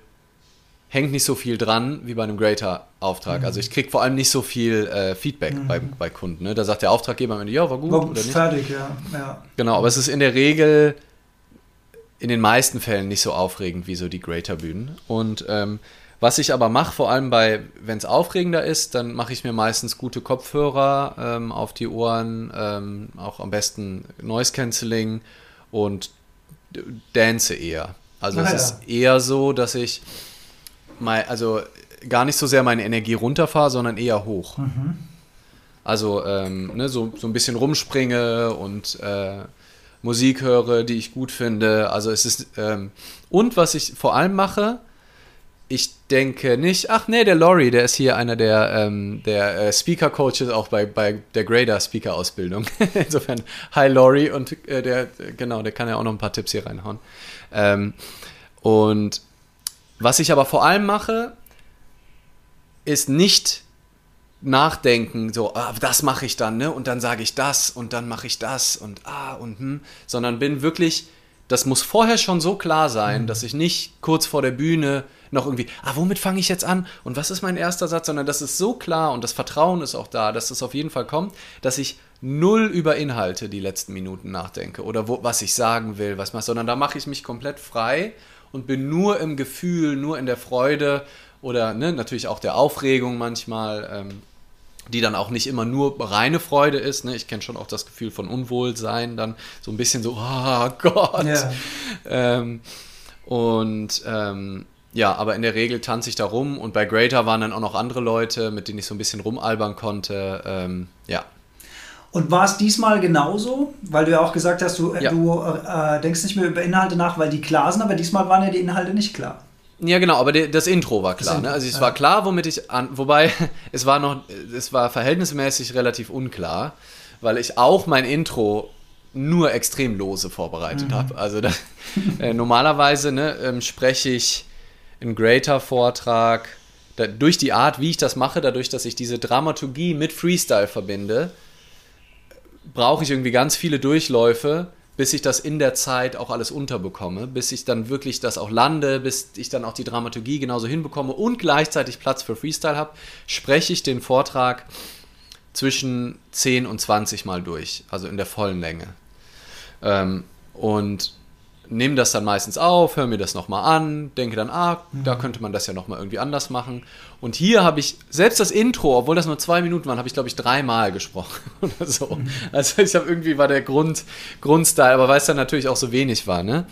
hängt nicht so viel dran wie bei einem Greater-Auftrag. Mhm. Also ich kriege vor allem nicht so viel äh, Feedback mhm. bei, bei Kunden. Ne? Da sagt der Auftraggeber am Ende, ja, war gut war oder nicht. Fertig, ja. ja. Genau, aber es ist in der Regel in den meisten Fällen nicht so aufregend wie so die Greater-Bühnen. Und ähm, was ich aber mache, vor allem bei, wenn es aufregender ist, dann mache ich mir meistens gute Kopfhörer ähm, auf die Ohren, ähm, auch am besten Noise Cancelling und dance eher. Also ah, es ist eher so, dass ich mein, also gar nicht so sehr meine Energie runterfahre, sondern eher hoch. Mhm. Also ähm, ne, so, so ein bisschen rumspringe und äh, Musik höre, die ich gut finde. Also es ist ähm, und was ich vor allem mache, ich denke nicht, ach nee, der Laurie, der ist hier einer der, ähm, der äh, Speaker-Coaches auch bei, bei der Grader Speaker-Ausbildung. Insofern, hi Laurie und äh, der, genau, der kann ja auch noch ein paar Tipps hier reinhauen. Ähm, und was ich aber vor allem mache, ist nicht nachdenken, so, ah, das mache ich dann, ne? Und dann sage ich das und dann mache ich das und ah und hm, sondern bin wirklich, das muss vorher schon so klar sein, mhm. dass ich nicht kurz vor der Bühne noch irgendwie, ah, womit fange ich jetzt an und was ist mein erster Satz, sondern das ist so klar und das Vertrauen ist auch da, dass das auf jeden Fall kommt, dass ich null über Inhalte die letzten Minuten nachdenke oder wo, was ich sagen will, was mach, sondern da mache ich mich komplett frei und bin nur im Gefühl, nur in der Freude oder ne, natürlich auch der Aufregung manchmal. Ähm, die dann auch nicht immer nur reine Freude ist. Ne? Ich kenne schon auch das Gefühl von Unwohlsein, dann so ein bisschen so, oh Gott. Ja. Ähm, und ähm, ja, aber in der Regel tanze ich da rum und bei Greater waren dann auch noch andere Leute, mit denen ich so ein bisschen rumalbern konnte. Ähm, ja. Und war es diesmal genauso? Weil du ja auch gesagt hast, du, äh, ja. du äh, denkst nicht mehr über Inhalte nach, weil die klar sind, aber diesmal waren ja die Inhalte nicht klar. Ja, genau, aber das Intro war klar. Ne? Also es ja. war klar, womit ich an. Wobei, es war noch, es war verhältnismäßig relativ unklar, weil ich auch mein Intro nur extrem lose vorbereitet mhm. habe. Also da, äh, normalerweise ne, ähm, spreche ich einen Greater-Vortrag. durch die Art, wie ich das mache, dadurch, dass ich diese Dramaturgie mit Freestyle verbinde, brauche ich irgendwie ganz viele Durchläufe, bis ich das in der Zeit auch alles unterbekomme, bis ich dann wirklich das auch lande, bis ich dann auch die Dramaturgie genauso hinbekomme und gleichzeitig Platz für Freestyle habe, spreche ich den Vortrag zwischen 10 und 20 Mal durch, also in der vollen Länge. Ähm, und nehme das dann meistens auf, höre mir das nochmal an, denke dann, ah, mhm. da könnte man das ja nochmal irgendwie anders machen. Und hier habe ich, selbst das Intro, obwohl das nur zwei Minuten waren, habe ich, glaube ich, dreimal gesprochen oder so. Mhm. Also ich habe irgendwie, war der Grund, Grundstyle, aber weil es dann natürlich auch so wenig war, ne?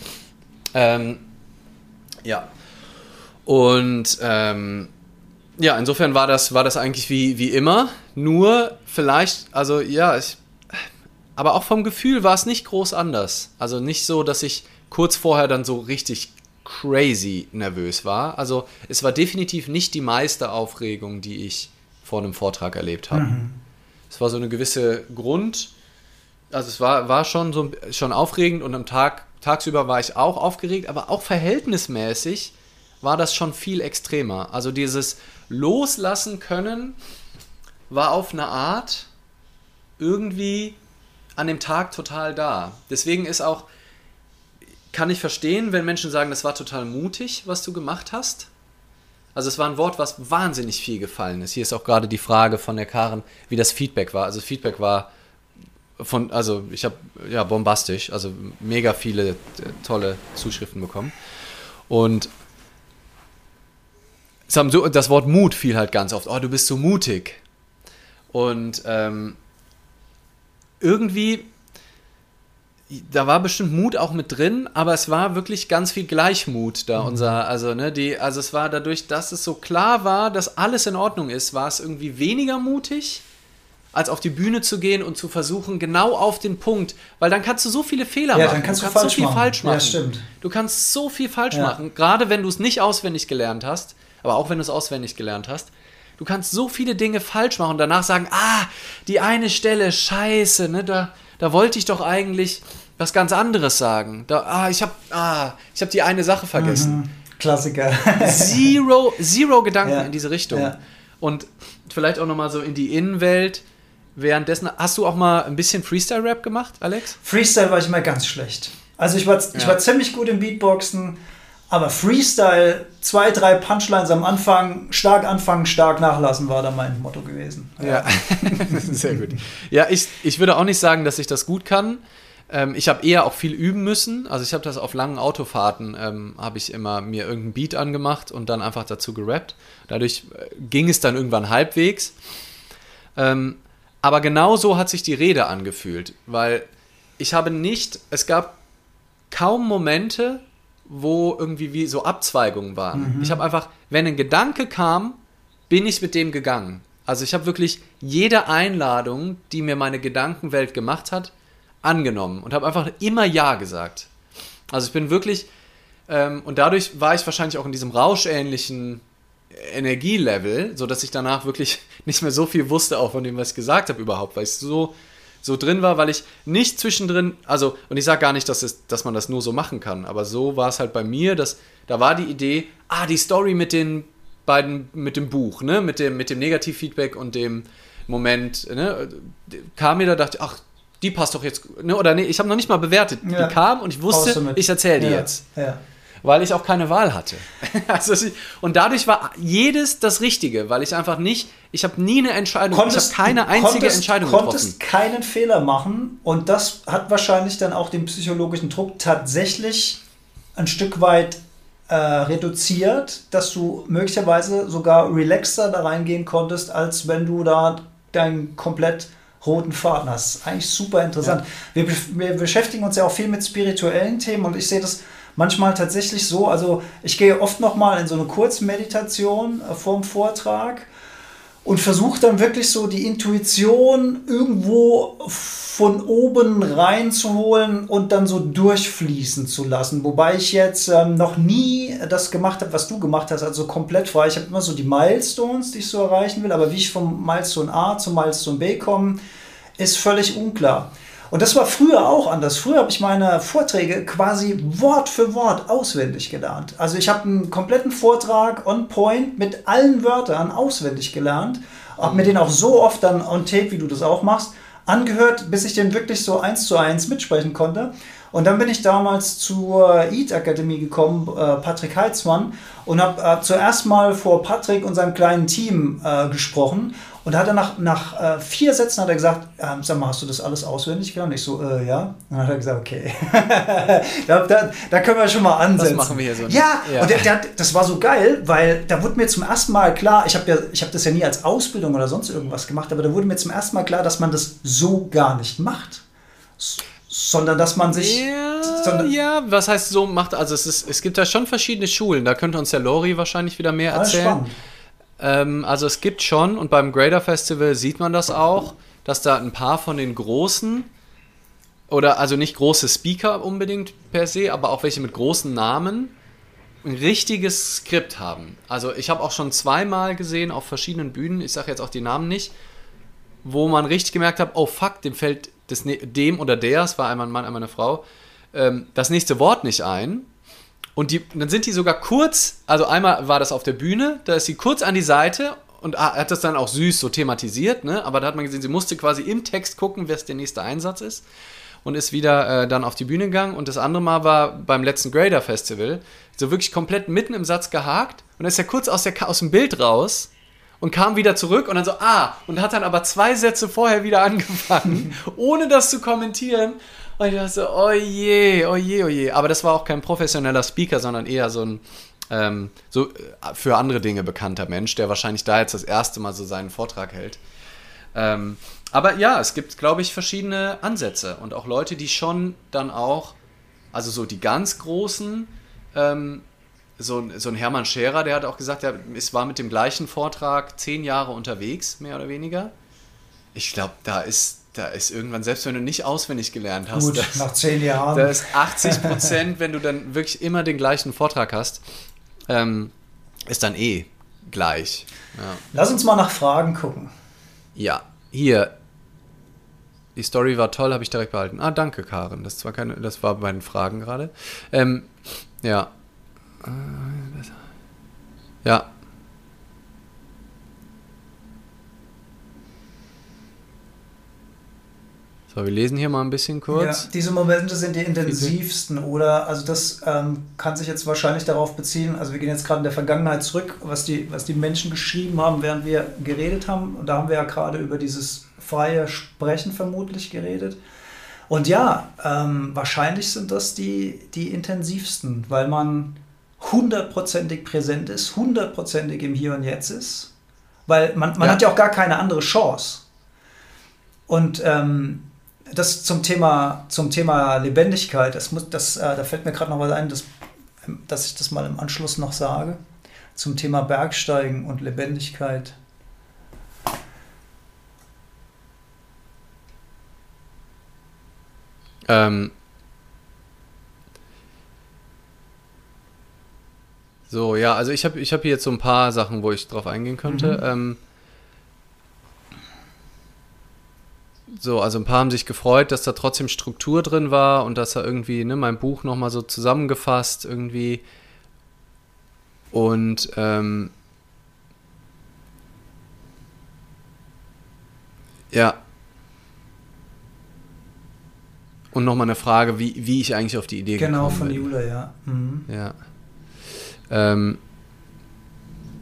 Ähm, ja. Und ähm, ja, insofern war das, war das eigentlich wie, wie immer. Nur vielleicht, also ja, ich, aber auch vom Gefühl war es nicht groß anders. Also nicht so, dass ich kurz vorher dann so richtig crazy nervös war. Also es war definitiv nicht die meiste Aufregung, die ich vor einem Vortrag erlebt habe. Mhm. Es war so eine gewisse Grund, also es war, war schon so schon aufregend und am Tag, tagsüber war ich auch aufgeregt, aber auch verhältnismäßig war das schon viel extremer. Also dieses Loslassen können war auf eine Art irgendwie an dem Tag total da. Deswegen ist auch kann ich verstehen, wenn Menschen sagen, das war total mutig, was du gemacht hast. Also es war ein Wort, was wahnsinnig viel gefallen ist. Hier ist auch gerade die Frage von der Karen, wie das Feedback war. Also Feedback war von, also ich habe ja bombastisch, also mega viele äh, tolle Zuschriften bekommen. Und so, das Wort Mut fiel halt ganz oft. Oh, du bist so mutig. Und ähm, irgendwie da war bestimmt Mut auch mit drin, aber es war wirklich ganz viel Gleichmut da, mhm. unser, also, ne, die, also es war dadurch, dass es so klar war, dass alles in Ordnung ist, war es irgendwie weniger mutig, als auf die Bühne zu gehen und zu versuchen, genau auf den Punkt, weil dann kannst du so viele Fehler ja, machen. Dann kannst du, kannst so viel machen. falsch machen. Ja, stimmt. Du kannst so viel falsch ja. machen, gerade wenn du es nicht auswendig gelernt hast, aber auch wenn du es auswendig gelernt hast. Du kannst so viele Dinge falsch machen und danach sagen, ah, die eine Stelle, scheiße, ne, da, da wollte ich doch eigentlich was ganz anderes sagen. Da, ah, ich habe ah, hab die eine Sache vergessen. Mhm. Klassiker. zero, zero Gedanken ja. in diese Richtung. Ja. Und vielleicht auch nochmal so in die Innenwelt. Währenddessen, hast du auch mal ein bisschen Freestyle-Rap gemacht, Alex? Freestyle war ich immer ganz schlecht. Also ich war, ja. ich war ziemlich gut im Beatboxen, aber Freestyle, zwei, drei Punchlines am Anfang, stark anfangen, stark nachlassen, war da mein Motto gewesen. Ja, ja. sehr gut. Ja, ich, ich würde auch nicht sagen, dass ich das gut kann. Ähm, ich habe eher auch viel üben müssen. Also ich habe das auf langen Autofahrten, ähm, habe ich immer mir irgendeinen Beat angemacht und dann einfach dazu gerappt. Dadurch äh, ging es dann irgendwann halbwegs. Ähm, aber genau so hat sich die Rede angefühlt, weil ich habe nicht, es gab kaum Momente, wo irgendwie wie so Abzweigungen waren. Mhm. Ich habe einfach, wenn ein Gedanke kam, bin ich mit dem gegangen. Also ich habe wirklich jede Einladung, die mir meine Gedankenwelt gemacht hat, angenommen und habe einfach immer Ja gesagt. Also ich bin wirklich, ähm, und dadurch war ich wahrscheinlich auch in diesem rauschähnlichen Energielevel, sodass ich danach wirklich nicht mehr so viel wusste, auch von dem, was ich gesagt habe überhaupt, weil ich so, so drin war, weil ich nicht zwischendrin, also, und ich sage gar nicht, dass, es, dass man das nur so machen kann, aber so war es halt bei mir, dass da war die Idee, ah, die Story mit den beiden, mit dem Buch, ne, mit dem, mit dem Negativfeedback und dem Moment, ne, kam mir da, dachte, ach, die passt doch jetzt, ne, oder nee, ich habe noch nicht mal bewertet. Ja. Die kam und ich wusste, ich erzähle die ja. jetzt. Ja. Weil ich auch keine Wahl hatte. also, und dadurch war jedes das Richtige, weil ich einfach nicht, ich habe nie eine Entscheidung, konntest, ich habe keine einzige konntest, Entscheidung getroffen. Du konntest keinen Fehler machen und das hat wahrscheinlich dann auch den psychologischen Druck tatsächlich ein Stück weit äh, reduziert, dass du möglicherweise sogar relaxter da reingehen konntest, als wenn du da dein komplett roten Faden hast. Eigentlich super interessant. Ja. Wir, wir beschäftigen uns ja auch viel mit spirituellen Themen und ich sehe das manchmal tatsächlich so. Also ich gehe oft noch mal in so eine Kurzmeditation äh, vorm Vortrag und versuche dann wirklich so die Intuition irgendwo von oben reinzuholen und dann so durchfließen zu lassen. Wobei ich jetzt ähm, noch nie das gemacht habe, was du gemacht hast, also komplett frei. Ich habe immer so die Milestones, die ich so erreichen will, aber wie ich vom Milestone A zum Milestone B komme, ist völlig unklar. Und das war früher auch anders. Früher habe ich meine Vorträge quasi Wort für Wort auswendig gelernt. Also ich habe einen kompletten Vortrag on point mit allen Wörtern auswendig gelernt. Habe mir den auch so oft dann on tape, wie du das auch machst, angehört, bis ich den wirklich so eins zu eins mitsprechen konnte. Und dann bin ich damals zur EAT Akademie gekommen, äh, Patrick Heitzmann, und habe äh, zuerst mal vor Patrick und seinem kleinen Team äh, gesprochen. Und da hat er nach, nach äh, vier Sätzen hat er gesagt, ähm, sag mal, hast du das alles auswendig gelernt? Ich so, äh, ja. Und dann hat er gesagt, okay. da, da, da, können wir schon mal ansetzen. Das machen wir hier so. Nicht. Ja, ja. und der, der, das war so geil, weil da wurde mir zum ersten Mal klar, ich habe ja, hab das ja nie als Ausbildung oder sonst irgendwas gemacht, aber da wurde mir zum ersten Mal klar, dass man das so gar nicht macht. Sondern dass man sich. Ja, ja, was heißt so macht? Also es, ist, es gibt da schon verschiedene Schulen. Da könnte uns der Lori wahrscheinlich wieder mehr erzählen. Spannend. Ähm, also es gibt schon, und beim Grader Festival sieht man das auch, dass da ein paar von den großen, oder also nicht große Speaker unbedingt per se, aber auch welche mit großen Namen, ein richtiges Skript haben. Also ich habe auch schon zweimal gesehen auf verschiedenen Bühnen, ich sage jetzt auch die Namen nicht, wo man richtig gemerkt hat, oh fuck, dem fällt das, ne-, dem oder der, es war einmal ein Mann, einmal eine Frau, ähm, das nächste Wort nicht ein. Und die, dann sind die sogar kurz, also einmal war das auf der Bühne, da ist sie kurz an die Seite und hat das dann auch süß so thematisiert, ne? aber da hat man gesehen, sie musste quasi im Text gucken, wer der nächste Einsatz ist und ist wieder äh, dann auf die Bühne gegangen. Und das andere Mal war beim letzten Grader Festival, so wirklich komplett mitten im Satz gehakt und dann ist er kurz aus, der, aus dem Bild raus und kam wieder zurück und dann so, ah, und hat dann aber zwei Sätze vorher wieder angefangen, ohne das zu kommentieren. Und ich dachte so, oh je, oh oh. Aber das war auch kein professioneller Speaker, sondern eher so ein ähm, so äh, für andere Dinge bekannter Mensch, der wahrscheinlich da jetzt das erste Mal so seinen Vortrag hält. Ähm, aber ja, es gibt, glaube ich, verschiedene Ansätze und auch Leute, die schon dann auch, also so die ganz großen, ähm, so, so ein Hermann Scherer, der hat auch gesagt, er ist, war mit dem gleichen Vortrag zehn Jahre unterwegs, mehr oder weniger. Ich glaube, da ist da ist irgendwann, selbst wenn du nicht auswendig gelernt hast, Gut, das, nach zehn Jahren. Da ist 80 Prozent, wenn du dann wirklich immer den gleichen Vortrag hast, ähm, ist dann eh gleich. Ja. Lass uns mal nach Fragen gucken. Ja, hier. Die Story war toll, habe ich direkt behalten. Ah, danke, Karen. Das war keine, das war bei den Fragen gerade. Ähm, ja. Ja, So, wir lesen hier mal ein bisschen kurz. Ja, diese Momente sind die intensivsten, oder? Also das ähm, kann sich jetzt wahrscheinlich darauf beziehen, also wir gehen jetzt gerade in der Vergangenheit zurück, was die, was die Menschen geschrieben haben, während wir geredet haben. Und da haben wir ja gerade über dieses freie Sprechen vermutlich geredet. Und ja, ähm, wahrscheinlich sind das die, die intensivsten, weil man hundertprozentig präsent ist, hundertprozentig im Hier und Jetzt ist. Weil man, man ja. hat ja auch gar keine andere Chance. Und ähm, das zum Thema, zum Thema Lebendigkeit, das muss, das, äh, da fällt mir gerade noch was ein, das dass ich das mal im Anschluss noch sage, zum Thema Bergsteigen und Lebendigkeit. Ähm, so, ja, also ich habe ich hab hier jetzt so ein paar Sachen, wo ich drauf eingehen könnte. Mhm. Ähm, so, also ein paar haben sich gefreut, dass da trotzdem Struktur drin war und dass er irgendwie, ne, mein Buch nochmal so zusammengefasst irgendwie. Und ähm, ja, Und nochmal eine Frage, wie, wie ich eigentlich auf die Idee genau, gekommen bin. Genau, von Jule, ja. Mhm. Ja. Ähm,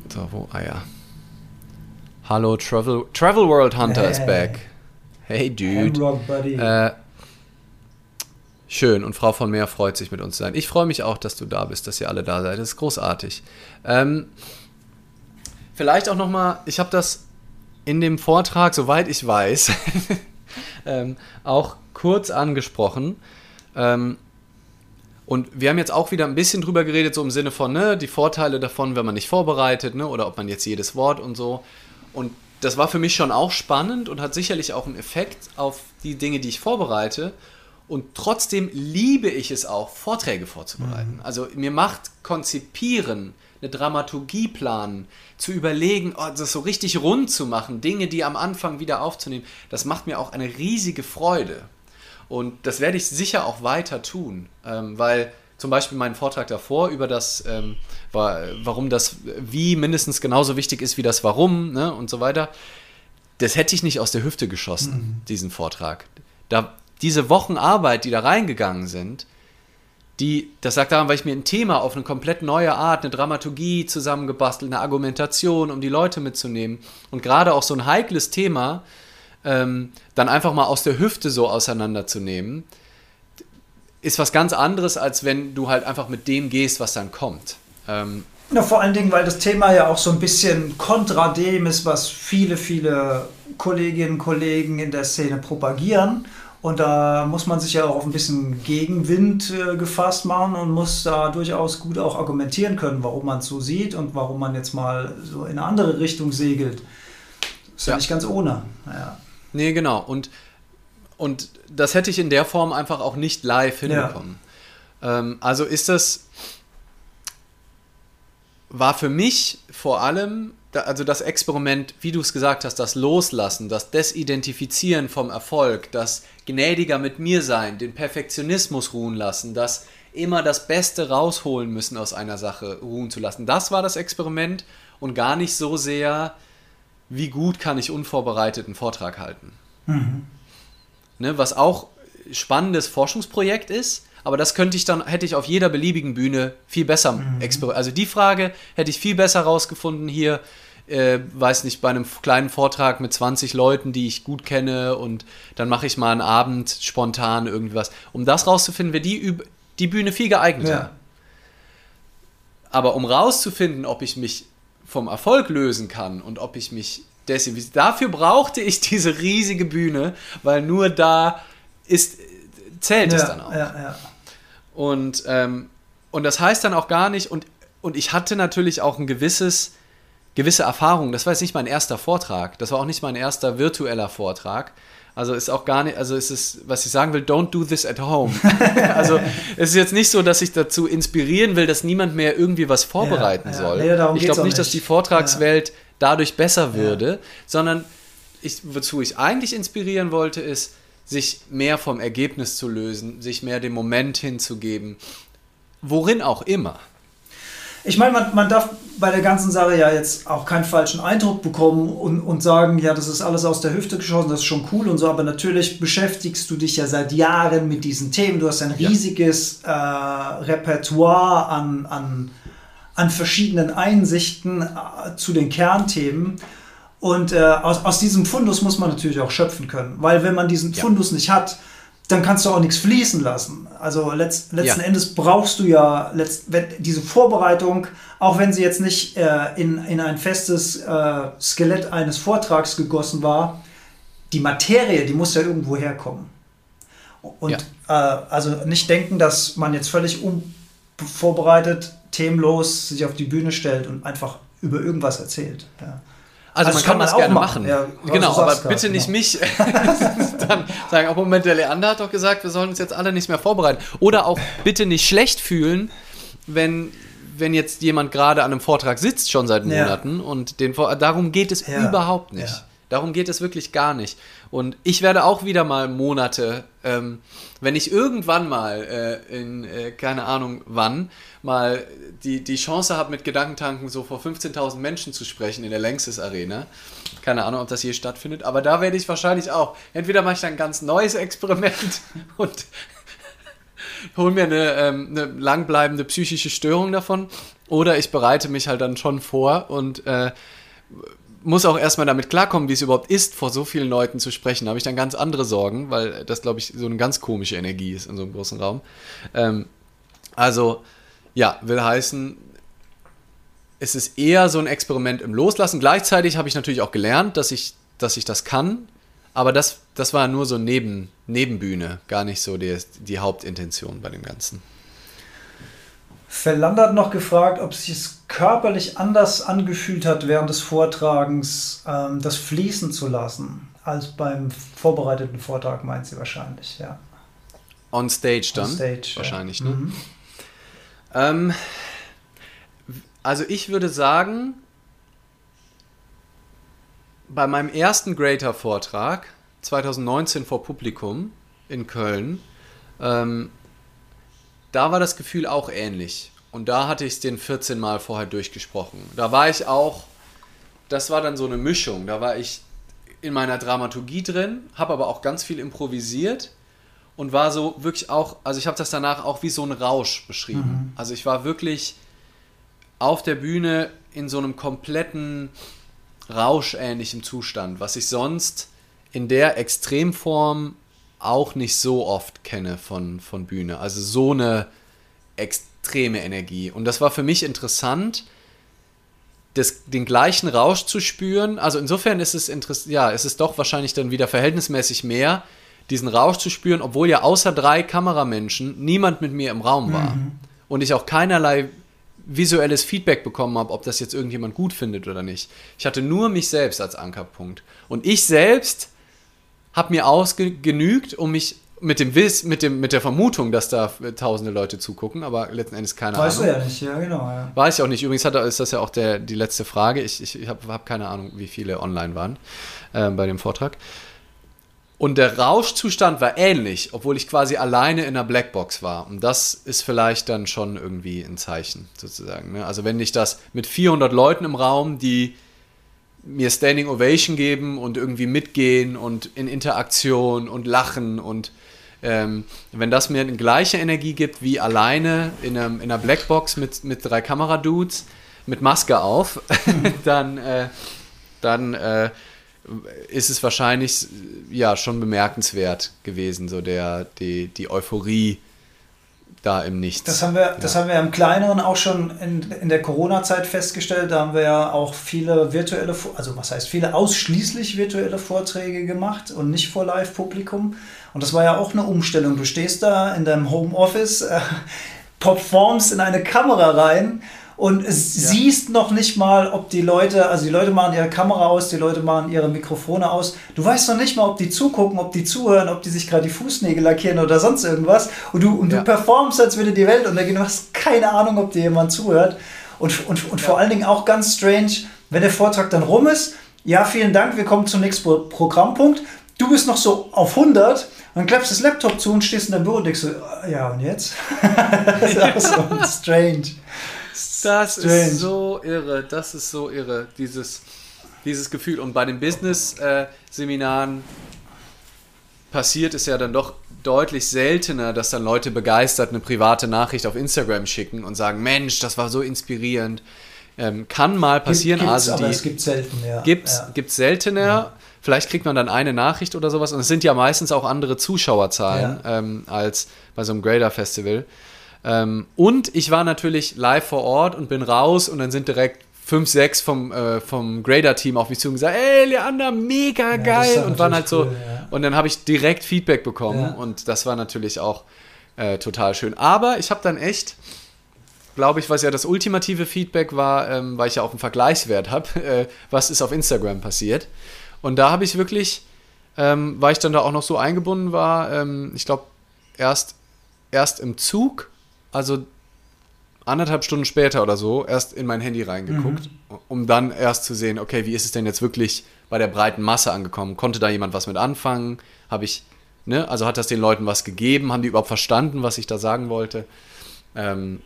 so, wo? Ah ja. Hallo, Travel, Travel World Hunter hey. is back. Hey, Dude. Hamrock, buddy. Äh, schön und Frau von Meer freut sich mit uns zu sein. Ich freue mich auch, dass du da bist, dass ihr alle da seid. Das ist großartig. Ähm, vielleicht auch nochmal, ich habe das in dem Vortrag, soweit ich weiß, ähm, auch kurz angesprochen. Ähm, und wir haben jetzt auch wieder ein bisschen drüber geredet, so im Sinne von, ne, die Vorteile davon, wenn man nicht vorbereitet, ne, oder ob man jetzt jedes Wort und so. Und das war für mich schon auch spannend und hat sicherlich auch einen Effekt auf die Dinge, die ich vorbereite. Und trotzdem liebe ich es auch, Vorträge vorzubereiten. Mhm. Also mir macht Konzipieren, eine Dramaturgie planen, zu überlegen, oh, das so richtig rund zu machen, Dinge, die am Anfang wieder aufzunehmen, das macht mir auch eine riesige Freude. Und das werde ich sicher auch weiter tun, ähm, weil zum Beispiel mein Vortrag davor über das, ähm, war, warum das Wie mindestens genauso wichtig ist wie das Warum ne, und so weiter, das hätte ich nicht aus der Hüfte geschossen, mhm. diesen Vortrag. Da, diese Wochen Arbeit, die da reingegangen sind, die, das sagt daran, weil ich mir ein Thema auf eine komplett neue Art, eine Dramaturgie zusammengebastelt, eine Argumentation, um die Leute mitzunehmen und gerade auch so ein heikles Thema, ähm, dann einfach mal aus der Hüfte so auseinanderzunehmen, ist was ganz anderes, als wenn du halt einfach mit dem gehst, was dann kommt. Ähm, ja, vor allen Dingen, weil das Thema ja auch so ein bisschen kontra dem ist, was viele, viele Kolleginnen und Kollegen in der Szene propagieren. Und da muss man sich ja auch auf ein bisschen Gegenwind äh, gefasst machen und muss da durchaus gut auch argumentieren können, warum man es so sieht und warum man jetzt mal so in eine andere Richtung segelt. Ist ja, ja nicht ganz ohne. Ja. Nee, genau. Und, und das hätte ich in der Form einfach auch nicht live hinbekommen. Ja. Ähm, also ist das, war für mich vor allem, also das Experiment, wie du es gesagt hast, das Loslassen, das Desidentifizieren vom Erfolg, das gnädiger mit mir sein, den Perfektionismus ruhen lassen, das immer das Beste rausholen müssen aus einer Sache ruhen zu lassen. Das war das Experiment und gar nicht so sehr wie gut kann ich unvorbereitet einen Vortrag halten. Mhm. Ne, was auch spannendes Forschungsprojekt ist, aber das könnte ich dann, hätte ich auf jeder beliebigen Bühne viel besser mhm. experimentiert. Also die Frage hätte ich viel besser rausgefunden hier, äh, weiß nicht, bei einem kleinen Vortrag mit 20 Leuten, die ich gut kenne und dann mache ich mal einen Abend spontan irgendwas. Um das rauszufinden, wäre die, die Bühne viel geeigneter. Ja. Aber um rauszufinden, ob ich mich vom Erfolg lösen kann und ob ich mich desinfizieren. Dafür brauchte ich diese riesige Bühne, weil nur da ist, zählt ja, es dann auch. Ja, ja. Und, ähm, und das heißt dann auch gar nicht, und, und ich hatte natürlich auch ein gewisses, gewisse Erfahrung. Das war jetzt nicht mein erster Vortrag, das war auch nicht mein erster virtueller Vortrag. Also ist auch gar nicht, also ist es, was ich sagen will, don't do this at home. also es ist jetzt nicht so, dass ich dazu inspirieren will, dass niemand mehr irgendwie was vorbereiten ja, ja. soll. Nee, ich glaube nicht, dass die Vortragswelt ja. Dadurch besser würde, sondern ich, wozu ich eigentlich inspirieren wollte, ist, sich mehr vom Ergebnis zu lösen, sich mehr dem Moment hinzugeben, worin auch immer. Ich meine, man, man darf bei der ganzen Sache ja jetzt auch keinen falschen Eindruck bekommen und, und sagen, ja, das ist alles aus der Hüfte geschossen, das ist schon cool und so, aber natürlich beschäftigst du dich ja seit Jahren mit diesen Themen. Du hast ein riesiges ja. äh, Repertoire an, an, an verschiedenen Einsichten äh, zu den Kernthemen. Und äh, aus, aus diesem Fundus muss man natürlich auch schöpfen können, weil wenn man diesen ja. Fundus nicht hat, dann kannst du auch nichts fließen lassen. Also letzt, letzten ja. Endes brauchst du ja letzt, wenn, diese Vorbereitung, auch wenn sie jetzt nicht äh, in, in ein festes äh, Skelett eines Vortrags gegossen war, die Materie, die muss ja irgendwo herkommen. Und ja. äh, also nicht denken, dass man jetzt völlig un, vorbereitet, themenlos sich auf die Bühne stellt und einfach über irgendwas erzählt. Ja. Also, also man kann, kann das gerne machen. machen. Ja, genau, aber bitte nicht genau. mich dann sagen, oh Moment, der Leander hat doch gesagt, wir sollen uns jetzt alle nicht mehr vorbereiten. Oder auch bitte nicht schlecht fühlen, wenn, wenn jetzt jemand gerade an einem Vortrag sitzt, schon seit Monaten, ja. und den, darum geht es überhaupt nicht. Darum geht es wirklich gar nicht. Und ich werde auch wieder mal Monate, ähm, wenn ich irgendwann mal äh, in, äh, keine Ahnung wann, mal die, die Chance habe, mit Gedankentanken so vor 15.000 Menschen zu sprechen in der Längstes Arena. Keine Ahnung, ob das hier stattfindet, aber da werde ich wahrscheinlich auch. Entweder mache ich dann ein ganz neues Experiment und hole mir eine, ähm, eine langbleibende psychische Störung davon, oder ich bereite mich halt dann schon vor und äh, muss auch erstmal damit klarkommen, wie es überhaupt ist, vor so vielen Leuten zu sprechen. Da habe ich dann ganz andere Sorgen, weil das, glaube ich, so eine ganz komische Energie ist in so einem großen Raum. Ähm, also, ja, will heißen, es ist eher so ein Experiment im Loslassen. Gleichzeitig habe ich natürlich auch gelernt, dass ich, dass ich das kann. Aber das, das war nur so Neben, Nebenbühne, gar nicht so die, die Hauptintention bei dem Ganzen. Verlander hat noch gefragt, ob sich es körperlich anders angefühlt hat, während des Vortragens ähm, das fließen zu lassen, als beim vorbereiteten Vortrag, meint sie wahrscheinlich, ja. On stage dann? On stage, wahrscheinlich, ja. ne? Mhm. Ähm, also ich würde sagen, bei meinem ersten Greater-Vortrag 2019 vor Publikum in Köln, ähm, da war das Gefühl auch ähnlich. Und da hatte ich es den 14 Mal vorher durchgesprochen. Da war ich auch, das war dann so eine Mischung. Da war ich in meiner Dramaturgie drin, habe aber auch ganz viel improvisiert und war so wirklich auch, also ich habe das danach auch wie so ein Rausch beschrieben. Mhm. Also ich war wirklich auf der Bühne in so einem kompletten rauschähnlichen Zustand, was ich sonst in der Extremform auch nicht so oft kenne von, von Bühne. Also so eine extreme Energie. Und das war für mich interessant, das, den gleichen Rausch zu spüren. Also insofern ist es interessant, ja, es ist doch wahrscheinlich dann wieder verhältnismäßig mehr, diesen Rausch zu spüren, obwohl ja außer drei Kameramenschen niemand mit mir im Raum war. Mhm. Und ich auch keinerlei visuelles Feedback bekommen habe, ob das jetzt irgendjemand gut findet oder nicht. Ich hatte nur mich selbst als Ankerpunkt. Und ich selbst habe mir ausgenügt, um mich mit dem Wiss, mit dem, mit der Vermutung, dass da tausende Leute zugucken, aber letzten Endes keine weißt Ahnung. Weißt du ja nicht, ja, genau. Ja. Weiß ich auch nicht. Übrigens hat, ist das ja auch der, die letzte Frage. Ich, ich, ich habe hab keine Ahnung, wie viele online waren äh, bei dem Vortrag. Und der Rauschzustand war ähnlich, obwohl ich quasi alleine in einer Blackbox war. Und das ist vielleicht dann schon irgendwie ein Zeichen, sozusagen. Ne? Also wenn ich das mit 400 Leuten im Raum, die mir Standing Ovation geben und irgendwie mitgehen und in Interaktion und lachen und ähm, wenn das mir eine gleiche Energie gibt wie alleine in, einem, in einer Blackbox mit, mit drei Kameradudes mit Maske auf, dann, äh, dann äh, ist es wahrscheinlich ja schon bemerkenswert gewesen, so der, die, die Euphorie da im Nichts. Das haben wir, ja. das haben wir im Kleineren auch schon in, in der Corona-Zeit festgestellt. Da haben wir ja auch viele virtuelle, also was heißt viele ausschließlich virtuelle Vorträge gemacht und nicht vor Live-Publikum. Und das war ja auch eine Umstellung. Du stehst da in deinem Homeoffice, äh, performst in eine Kamera rein und ja. siehst noch nicht mal, ob die Leute, also die Leute machen ihre Kamera aus, die Leute machen ihre Mikrofone aus. Du weißt noch nicht mal, ob die zugucken, ob die zuhören, ob die sich gerade die Fußnägel lackieren oder sonst irgendwas. Und du, und ja. du performst, als würde die Welt untergehen. Du hast keine Ahnung, ob dir jemand zuhört. Und, und, und ja. vor allen Dingen auch ganz strange, wenn der Vortrag dann rum ist. Ja, vielen Dank, wir kommen zum nächsten Programmpunkt. Du bist noch so auf 100 und dann klappst das Laptop zu und stehst in deinem Büro und denkst so, ja, und jetzt? das ist auch so strange. Das Strange. ist so irre, das ist so irre, dieses, dieses Gefühl. Und bei den Business-Seminaren passiert es ja dann doch deutlich seltener, dass dann Leute begeistert eine private Nachricht auf Instagram schicken und sagen, Mensch, das war so inspirierend. Ähm, kann mal passieren. Gibt's, also die, es gibt selten, ja. Gibt es ja. seltener. Ja. Vielleicht kriegt man dann eine Nachricht oder sowas. Und es sind ja meistens auch andere Zuschauerzahlen ja. ähm, als bei so einem Grader Festival. Ähm, und ich war natürlich live vor Ort und bin raus und dann sind direkt fünf, sechs vom, äh, vom Grader-Team auf mich zu und gesagt, ey, Leander, mega geil. Ja, und waren halt so, cool, ja. und dann habe ich direkt Feedback bekommen ja. und das war natürlich auch äh, total schön. Aber ich habe dann echt glaube ich, was ja das ultimative Feedback war, ähm, weil ich ja auch einen Vergleichswert habe, äh, was ist auf Instagram passiert. Und da habe ich wirklich, ähm, weil ich dann da auch noch so eingebunden war, ähm, ich glaube, erst, erst im Zug, also anderthalb Stunden später oder so, erst in mein Handy reingeguckt, mhm. um dann erst zu sehen, okay, wie ist es denn jetzt wirklich bei der breiten Masse angekommen? Konnte da jemand was mit anfangen? Habe ich, ne, also hat das den Leuten was gegeben? Haben die überhaupt verstanden, was ich da sagen wollte? Ähm,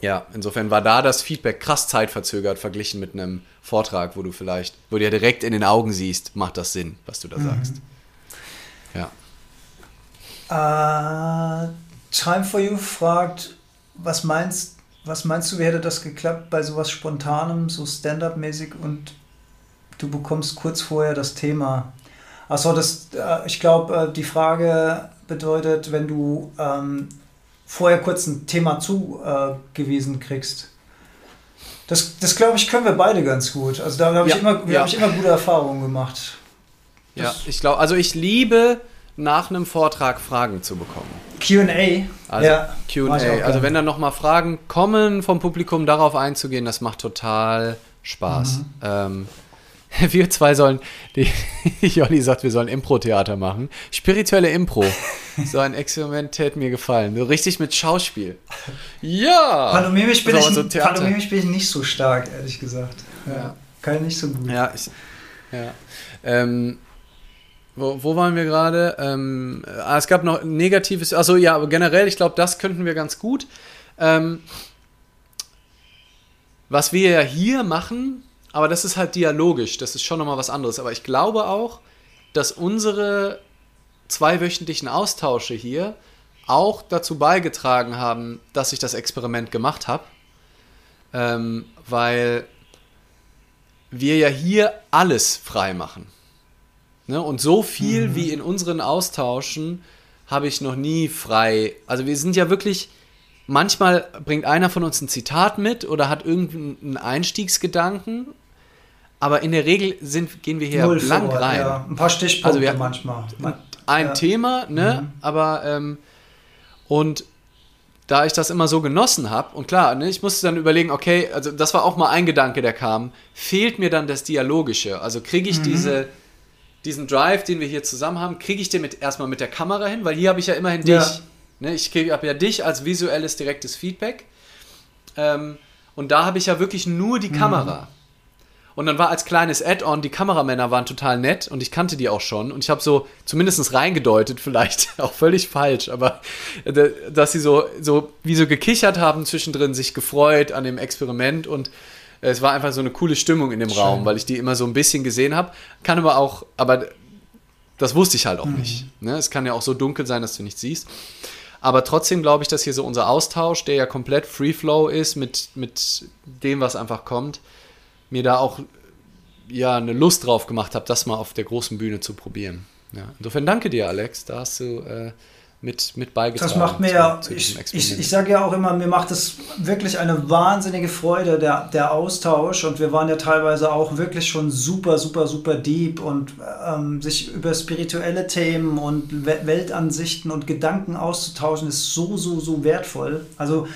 ja, insofern war da das Feedback krass zeitverzögert verglichen mit einem Vortrag, wo du vielleicht, wo du ja direkt in den Augen siehst, macht das Sinn, was du da mhm. sagst. Ja. Uh, Time for You fragt, was meinst, was meinst du, wie hätte das geklappt bei sowas Spontanem, so Stand-up-mäßig und du bekommst kurz vorher das Thema? Achso, das, äh, ich glaube, äh, die Frage bedeutet, wenn du ähm, vorher kurz ein Thema zugewiesen kriegst. Das, das glaube ich, können wir beide ganz gut. Also da habe ich, immer, ja. hab ich immer gute Erfahrungen gemacht. Das ja, ich glaube, also ich liebe nach einem Vortrag Fragen zu bekommen. QA. Also ja, QA. Also wenn dann nochmal Fragen kommen vom Publikum, darauf einzugehen, das macht total Spaß. Mhm. Ähm, wir zwei sollen, die, Jolli sagt, wir sollen Impro-Theater machen. Spirituelle Impro. So ein Experiment hätte mir gefallen. So richtig mit Schauspiel. Ja! Pantomimisch bin, so, ich, so pantomimisch bin ich nicht so stark, ehrlich gesagt. Ja. ja. Kann ich nicht so gut. Ja, ich, ja. Ähm, wo, wo waren wir gerade? Ähm, ah, es gab noch negatives, also ja, aber generell, ich glaube, das könnten wir ganz gut. Ähm, was wir ja hier machen, aber das ist halt dialogisch, das ist schon nochmal was anderes. Aber ich glaube auch, dass unsere zweiwöchentlichen Austausche hier auch dazu beigetragen haben, dass ich das Experiment gemacht habe. Ähm, weil wir ja hier alles frei machen. Ne? Und so viel mhm. wie in unseren Austauschen habe ich noch nie frei. Also wir sind ja wirklich manchmal bringt einer von uns ein Zitat mit oder hat irgendeinen Einstiegsgedanken aber in der Regel sind, gehen wir hier Null blank vor, rein. Ja. Ein paar Stichpunkte also wir, manchmal. Ein ja. Thema, ne? Mhm. Aber ähm, und da ich das immer so genossen habe, und klar, ne, ich musste dann überlegen, okay, also das war auch mal ein Gedanke, der kam, fehlt mir dann das Dialogische? Also kriege ich mhm. diese, diesen Drive, den wir hier zusammen haben, kriege ich den mit, erstmal mit der Kamera hin, weil hier habe ich ja immerhin ja. dich. Ne, ich habe ja dich als visuelles, direktes Feedback. Ähm, und da habe ich ja wirklich nur die mhm. Kamera. Und dann war als kleines Add-on, die Kameramänner waren total nett und ich kannte die auch schon. Und ich habe so zumindest reingedeutet, vielleicht auch völlig falsch, aber äh, dass sie so, so wie so gekichert haben zwischendrin, sich gefreut an dem Experiment und es war einfach so eine coole Stimmung in dem Schön. Raum, weil ich die immer so ein bisschen gesehen habe. Kann aber auch, aber das wusste ich halt auch mhm. nicht. Ne? Es kann ja auch so dunkel sein, dass du nichts siehst. Aber trotzdem glaube ich, dass hier so unser Austausch, der ja komplett Free Flow ist mit, mit dem, was einfach kommt, mir da auch ja eine Lust drauf gemacht habe, das mal auf der großen Bühne zu probieren. Ja. Insofern danke dir, Alex. Da hast du äh, mit, mit beigetragen. Das macht mir ja, ich, ich, ich sage ja auch immer, mir macht es wirklich eine wahnsinnige Freude, der, der Austausch. Und wir waren ja teilweise auch wirklich schon super, super, super deep und ähm, sich über spirituelle Themen und Weltansichten und Gedanken auszutauschen, ist so, so, so wertvoll. Also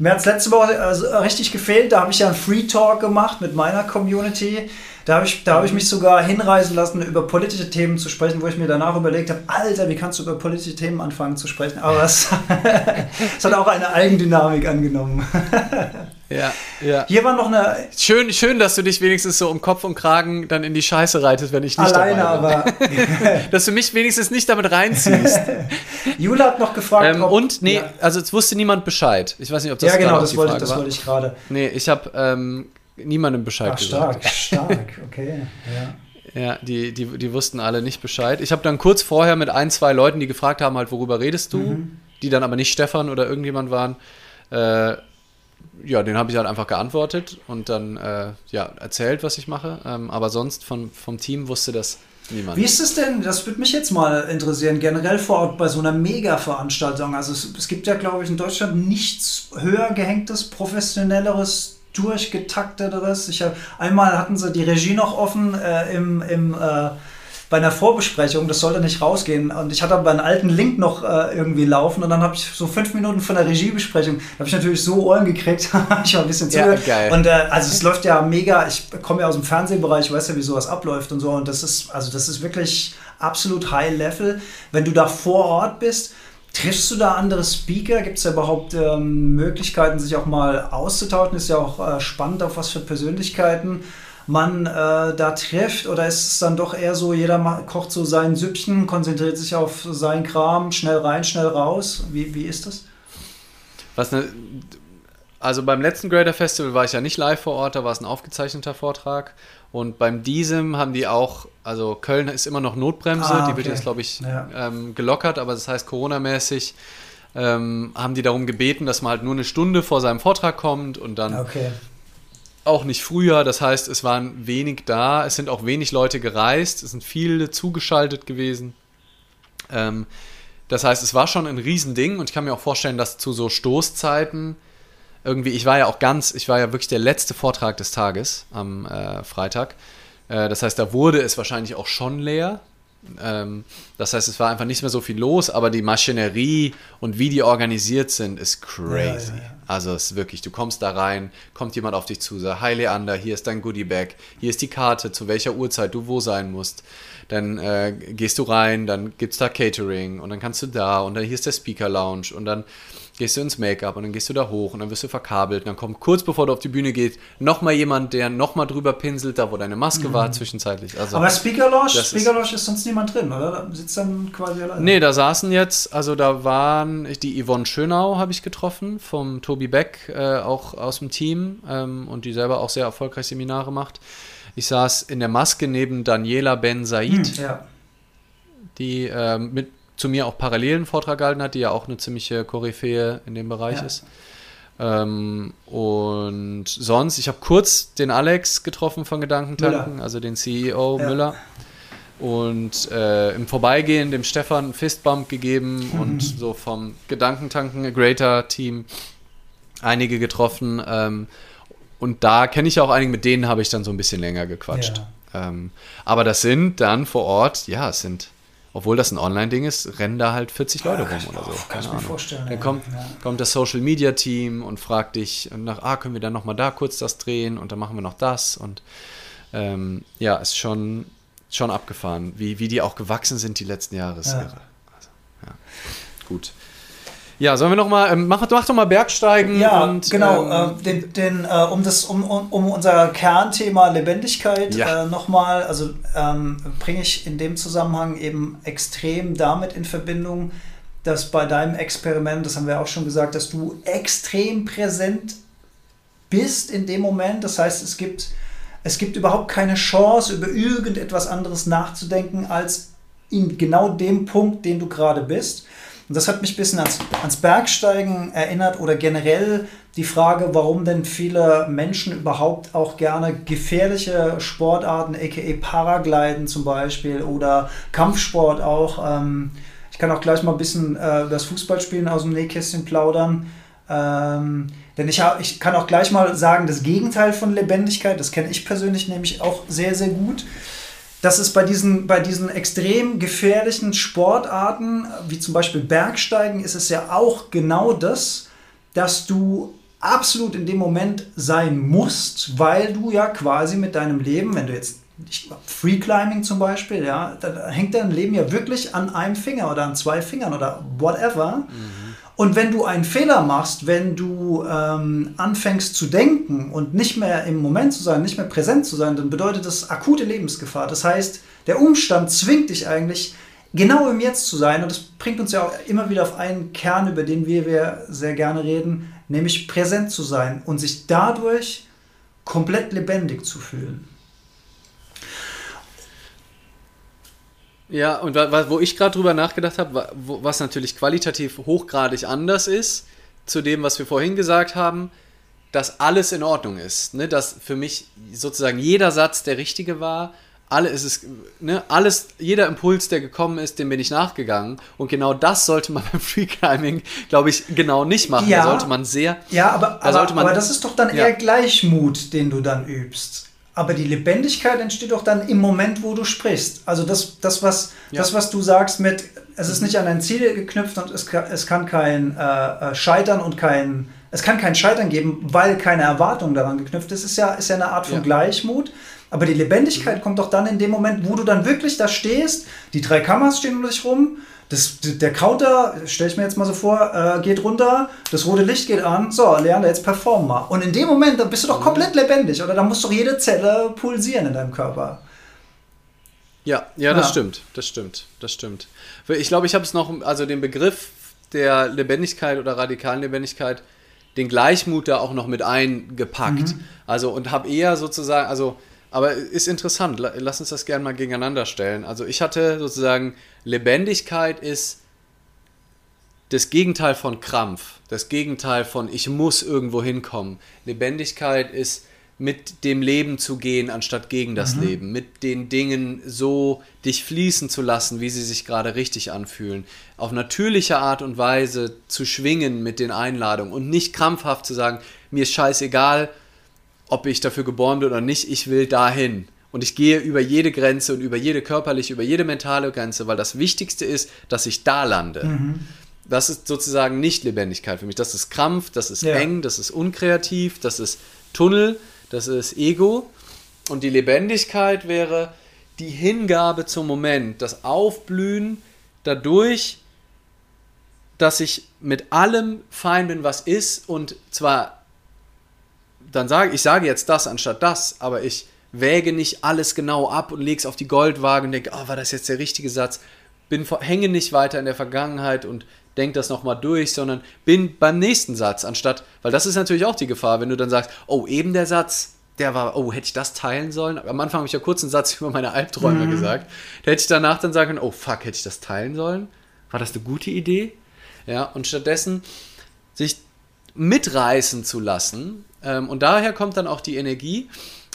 mir hat es letzte Woche also richtig gefehlt. Da habe ich ja einen Free Talk gemacht mit meiner Community. Da habe ich, hab ich mich sogar hinreisen lassen, über politische Themen zu sprechen, wo ich mir danach überlegt habe, Alter, wie kannst du über politische Themen anfangen zu sprechen? Aber es, es hat auch eine Eigendynamik angenommen. Ja, ja. Hier war noch eine. Schön, schön, dass du dich wenigstens so um Kopf und Kragen dann in die Scheiße reitest, wenn ich nicht Alleine, dabei bin. aber. dass du mich wenigstens nicht damit reinziehst. Jula hat noch gefragt. Ähm, ob, und, nee, ja. also es wusste niemand Bescheid. Ich weiß nicht, ob das Ja, genau, das wollte, das wollte ich gerade. Nee, ich habe ähm, niemandem Bescheid Ach, gesagt. Stark, stark, okay. Ja. Ja, die, die, die wussten alle nicht Bescheid. Ich habe dann kurz vorher mit ein, zwei Leuten, die gefragt haben, halt, worüber redest du, mhm. die dann aber nicht Stefan oder irgendjemand waren, äh, ja, den habe ich halt einfach geantwortet und dann äh, ja, erzählt, was ich mache. Ähm, aber sonst von, vom Team wusste das niemand. Wie ist es denn, das würde mich jetzt mal interessieren, generell vor Ort bei so einer Mega-Veranstaltung? Also es, es gibt ja, glaube ich, in Deutschland nichts höher gehängtes, professionelleres, durchgetakteteres. Ich hab, einmal hatten sie die Regie noch offen äh, im, im äh, bei einer Vorbesprechung, das sollte nicht rausgehen. Und ich hatte aber einen alten Link noch äh, irgendwie laufen und dann habe ich so fünf Minuten von der Regiebesprechung, da habe ich natürlich so Ohren gekriegt, ich war ein bisschen zugehört. Ja, geil. Und äh, also es läuft ja mega, ich komme ja aus dem Fernsehbereich, ich weiß ja, wie sowas abläuft und so. Und das ist, also das ist wirklich absolut high level. Wenn du da vor Ort bist, Triffst du da andere Speaker? Gibt es da überhaupt ähm, Möglichkeiten, sich auch mal auszutauschen? Ist ja auch äh, spannend, auf was für Persönlichkeiten man äh, da trifft? Oder ist es dann doch eher so, jeder kocht so sein Süppchen, konzentriert sich auf seinen Kram, schnell rein, schnell raus? Wie, wie ist das? Was ne, also beim letzten Greater Festival war ich ja nicht live vor Ort, da war es ein aufgezeichneter Vortrag. Und beim diesem haben die auch, also Köln ist immer noch Notbremse, ah, okay. die wird jetzt, glaube ich, ja. ähm, gelockert, aber das heißt Corona-mäßig ähm, haben die darum gebeten, dass man halt nur eine Stunde vor seinem Vortrag kommt und dann okay. auch nicht früher. Das heißt, es waren wenig da, es sind auch wenig Leute gereist, es sind viele zugeschaltet gewesen. Ähm, das heißt, es war schon ein Riesending und ich kann mir auch vorstellen, dass zu so Stoßzeiten irgendwie, ich war ja auch ganz, ich war ja wirklich der letzte Vortrag des Tages am äh, Freitag. Äh, das heißt, da wurde es wahrscheinlich auch schon leer. Ähm, das heißt, es war einfach nicht mehr so viel los, aber die Maschinerie und wie die organisiert sind, ist crazy. Ja, ja, ja. Also es ist wirklich, du kommst da rein, kommt jemand auf dich zu, sagt, hi Leander, hier ist dein Goodie-Bag, hier ist die Karte, zu welcher Uhrzeit du wo sein musst. Dann äh, gehst du rein, dann gibt es da Catering und dann kannst du da und dann hier ist der Speaker-Lounge und dann gehst du ins Make-up und dann gehst du da hoch und dann wirst du verkabelt und dann kommt kurz bevor du auf die Bühne gehst nochmal jemand, der nochmal drüber pinselt, da wo deine Maske mhm. war zwischenzeitlich. Also, Aber Speaker Lounge, Speaker Lounge ist sonst niemand drin, oder? Da sitzt dann quasi alleine. Nee, da saßen jetzt, also da waren die Yvonne Schönau habe ich getroffen, vom Tobi Beck, äh, auch aus dem Team ähm, und die selber auch sehr erfolgreich Seminare macht. Ich saß in der Maske neben Daniela Ben Said. Mhm, ja. Die äh, mit zu mir auch parallelen Vortrag gehalten hat, die ja auch eine ziemliche Koryphäe in dem Bereich ja. ist. Ähm, und sonst, ich habe kurz den Alex getroffen von Gedankentanken, Müller. also den CEO ja. Müller. Und äh, im Vorbeigehen dem Stefan einen Fistbump gegeben mhm. und so vom Gedankentanken Greater Team einige getroffen. Ähm, und da kenne ich auch einige, mit denen habe ich dann so ein bisschen länger gequatscht. Ja. Ähm, aber das sind dann vor Ort, ja, es sind obwohl das ein Online-Ding ist, rennen da halt 40 Leute rum oder so. Keine Ahnung. Vorstellen, dann kommt, ja. kommt das Social Media Team und fragt dich nach, ah, können wir dann nochmal da kurz das drehen und dann machen wir noch das und ähm, ja, ist schon, schon abgefahren, wie, wie die auch gewachsen sind die letzten Jahre. Ja. Also, ja. Gut. Ja, sollen wir noch mal, ähm, mach, mach doch mal Bergsteigen. Ja, und, genau. Ähm, äh, den, den, äh, um, das, um, um, unser Kernthema Lebendigkeit ja. äh, noch mal, also ähm, bringe ich in dem Zusammenhang eben extrem damit in Verbindung, dass bei deinem Experiment, das haben wir auch schon gesagt, dass du extrem präsent bist in dem Moment. Das heißt, es gibt, es gibt überhaupt keine Chance, über irgendetwas anderes nachzudenken, als in genau dem Punkt, den du gerade bist. Und das hat mich ein bisschen ans, ans Bergsteigen erinnert oder generell die Frage, warum denn viele Menschen überhaupt auch gerne gefährliche Sportarten, aka Paragliden zum Beispiel oder Kampfsport auch. Ähm, ich kann auch gleich mal ein bisschen äh, das Fußballspielen aus dem Nähkästchen plaudern. Ähm, denn ich, hab, ich kann auch gleich mal sagen, das Gegenteil von Lebendigkeit, das kenne ich persönlich nämlich auch sehr, sehr gut dass es bei diesen, bei diesen extrem gefährlichen Sportarten, wie zum Beispiel Bergsteigen, ist es ja auch genau das, dass du absolut in dem Moment sein musst, weil du ja quasi mit deinem Leben, wenn du jetzt Free Climbing zum Beispiel, ja, da hängt dein Leben ja wirklich an einem Finger oder an zwei Fingern oder whatever. Mhm. Und wenn du einen Fehler machst, wenn du ähm, anfängst zu denken und nicht mehr im Moment zu sein, nicht mehr präsent zu sein, dann bedeutet das akute Lebensgefahr. Das heißt, der Umstand zwingt dich eigentlich, genau im Jetzt zu sein. Und das bringt uns ja auch immer wieder auf einen Kern, über den wir, wir sehr gerne reden, nämlich präsent zu sein und sich dadurch komplett lebendig zu fühlen. Ja, und wo ich gerade drüber nachgedacht habe, was natürlich qualitativ hochgradig anders ist zu dem, was wir vorhin gesagt haben, dass alles in Ordnung ist. Ne? Dass für mich sozusagen jeder Satz der richtige war. Alle ist es, ne, alles, jeder Impuls, der gekommen ist, dem bin ich nachgegangen. Und genau das sollte man beim Freeclimbing, glaube ich, genau nicht machen. Ja, da sollte man sehr. Ja, aber, aber, man, aber das ist doch dann ja. eher Gleichmut, den du dann übst. Aber die Lebendigkeit entsteht doch dann im Moment, wo du sprichst. Also das, das, was, ja. das was du sagst mit, es ist nicht an ein Ziel geknüpft und es kann, es kann kein äh, äh, Scheitern und kein, es kann kein Scheitern geben, weil keine Erwartung daran geknüpft ist, ist ja, ist ja eine Art von ja. Gleichmut. Aber die Lebendigkeit mhm. kommt doch dann in dem Moment, wo du dann wirklich da stehst, die drei Kameras stehen um dich rum, das, der Counter, stelle ich mir jetzt mal so vor, äh, geht runter, das rote Licht geht an, so, Leander, jetzt perform mal. Und in dem Moment, da bist du doch komplett lebendig, oder? Da muss doch jede Zelle pulsieren in deinem Körper. Ja, ja, das ja. stimmt, das stimmt, das stimmt. Ich glaube, ich habe es noch, also den Begriff der Lebendigkeit oder radikalen Lebendigkeit, den Gleichmut da auch noch mit eingepackt. Mhm. Also und habe eher sozusagen, also aber ist interessant, lass uns das gerne mal gegeneinander stellen. Also ich hatte sozusagen, Lebendigkeit ist das Gegenteil von Krampf, das Gegenteil von ich muss irgendwo hinkommen. Lebendigkeit ist mit dem Leben zu gehen, anstatt gegen das mhm. Leben, mit den Dingen so dich fließen zu lassen, wie sie sich gerade richtig anfühlen, auf natürliche Art und Weise zu schwingen mit den Einladungen und nicht krampfhaft zu sagen, mir ist scheißegal, ob ich dafür geboren bin oder nicht, ich will dahin. Und ich gehe über jede Grenze und über jede körperliche, über jede mentale Grenze, weil das Wichtigste ist, dass ich da lande. Mhm. Das ist sozusagen nicht Lebendigkeit für mich. Das ist Krampf, das ist ja. eng, das ist unkreativ, das ist Tunnel, das ist Ego. Und die Lebendigkeit wäre die Hingabe zum Moment, das Aufblühen dadurch, dass ich mit allem fein bin, was ist und zwar dann sage ich sage jetzt das anstatt das, aber ich wäge nicht alles genau ab und lege es auf die Goldwaage und denke, oh, war das jetzt der richtige Satz? Bin hänge nicht weiter in der Vergangenheit und denke das nochmal durch, sondern bin beim nächsten Satz anstatt, weil das ist natürlich auch die Gefahr, wenn du dann sagst, oh, eben der Satz, der war, oh, hätte ich das teilen sollen? Am Anfang habe ich ja kurz einen Satz über meine Albträume mhm. gesagt. Da hätte ich danach dann sagen können, oh, fuck, hätte ich das teilen sollen? War das eine gute Idee? Ja, und stattdessen sich mitreißen zu lassen ähm, und daher kommt dann auch die Energie.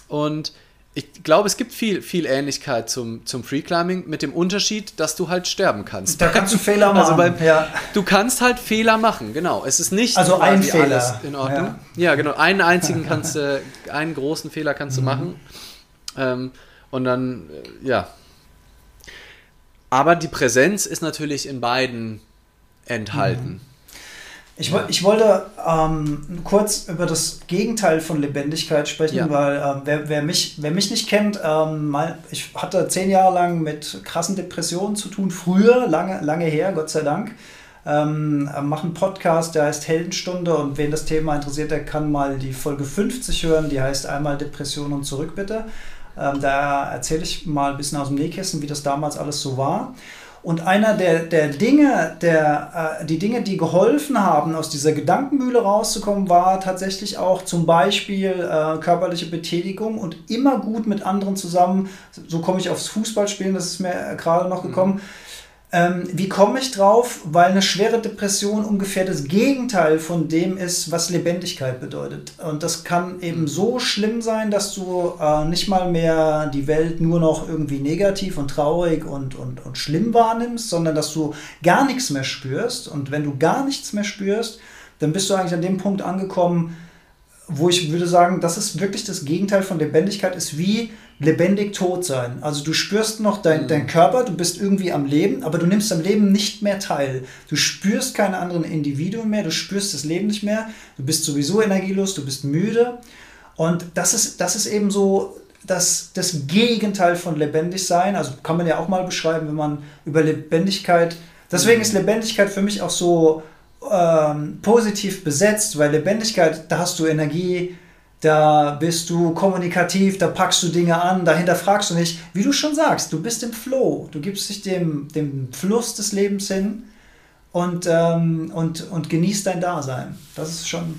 Und ich glaube, es gibt viel, viel Ähnlichkeit zum, zum Freeclimbing mit dem Unterschied, dass du halt sterben kannst. Da kannst du Fehler also machen. Also beim, ja. Du kannst halt Fehler machen, genau. Es ist nicht also ein Fehler. alles in Ordnung. Ja, ja genau. Einen einzigen kannst du, einen großen Fehler kannst du mhm. machen. Ähm, und dann, äh, ja. Aber die Präsenz ist natürlich in beiden enthalten. Mhm. Ich, ja. ich wollte ähm, kurz über das Gegenteil von Lebendigkeit sprechen, ja. weil ähm, wer, wer, mich, wer mich nicht kennt, ähm, mein, ich hatte zehn Jahre lang mit krassen Depressionen zu tun, früher, lange, lange her, Gott sei Dank. Ähm, mache einen Podcast, der heißt Heldenstunde und wen das Thema interessiert, der kann mal die Folge 50 hören, die heißt einmal Depression und zurück bitte. Ähm, da erzähle ich mal ein bisschen aus dem Nähkästchen, wie das damals alles so war. Und einer der, der Dinge, der, äh, die Dinge, die geholfen haben, aus dieser Gedankenmühle rauszukommen, war tatsächlich auch zum Beispiel äh, körperliche Betätigung und immer gut mit anderen zusammen. So komme ich aufs Fußballspielen, das ist mir äh, gerade noch gekommen. Mhm ähm, wie komme ich drauf? Weil eine schwere Depression ungefähr das Gegenteil von dem ist, was Lebendigkeit bedeutet. Und das kann eben mhm. so schlimm sein, dass du äh, nicht mal mehr die Welt nur noch irgendwie negativ und traurig und, und, und schlimm wahrnimmst, sondern dass du gar nichts mehr spürst. Und wenn du gar nichts mehr spürst, dann bist du eigentlich an dem Punkt angekommen, wo ich würde sagen, das ist wirklich das Gegenteil von Lebendigkeit, ist wie lebendig tot sein. Also du spürst noch dein, mhm. dein Körper, du bist irgendwie am Leben, aber du nimmst am Leben nicht mehr teil. Du spürst keine anderen Individuen mehr, du spürst das Leben nicht mehr, du bist sowieso energielos, du bist müde. Und das ist, das ist eben so das, das Gegenteil von lebendig sein. Also kann man ja auch mal beschreiben, wenn man über Lebendigkeit. Deswegen mhm. ist Lebendigkeit für mich auch so ähm, positiv besetzt, weil Lebendigkeit, da hast du Energie, da bist du kommunikativ, da packst du Dinge an, dahinter fragst du nicht, wie du schon sagst, du bist im Flow, du gibst dich dem, dem Fluss des Lebens hin und, ähm, und, und genießt dein Dasein. Das ist schon,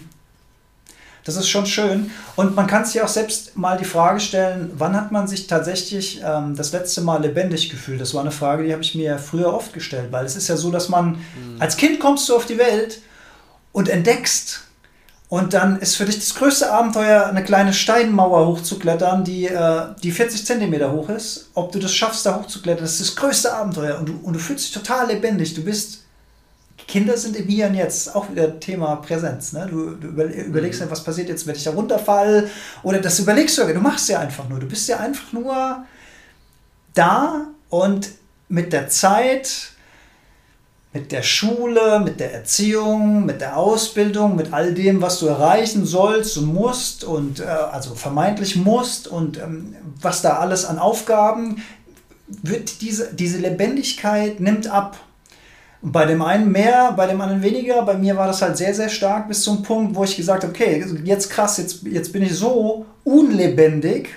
das ist schon schön. Und man kann sich auch selbst mal die Frage stellen, wann hat man sich tatsächlich ähm, das letzte Mal lebendig gefühlt? Das war eine Frage, die habe ich mir früher oft gestellt, weil es ist ja so, dass man mhm. als Kind kommst du auf die Welt und entdeckst, und dann ist für dich das größte Abenteuer, eine kleine Steinmauer hochzuklettern, die, äh, die 40 Zentimeter hoch ist. Ob du das schaffst, da hochzuklettern, das ist das größte Abenteuer. Und du, und du fühlst dich total lebendig. Du bist Kinder sind im Hier und Jetzt, auch wieder Thema Präsenz. Ne? Du, du überlegst mhm. ja, was passiert jetzt, wenn ich da runterfall. Oder das überlegst du, du machst ja einfach nur. Du bist ja einfach nur da und mit der Zeit, mit der Schule, mit der Erziehung, mit der Ausbildung, mit all dem, was du erreichen sollst und musst und äh, also vermeintlich musst und ähm, was da alles an Aufgaben, wird diese, diese Lebendigkeit nimmt ab. Und bei dem einen mehr, bei dem anderen weniger. Bei mir war das halt sehr, sehr stark bis zum Punkt, wo ich gesagt habe, okay, jetzt krass, jetzt, jetzt bin ich so unlebendig.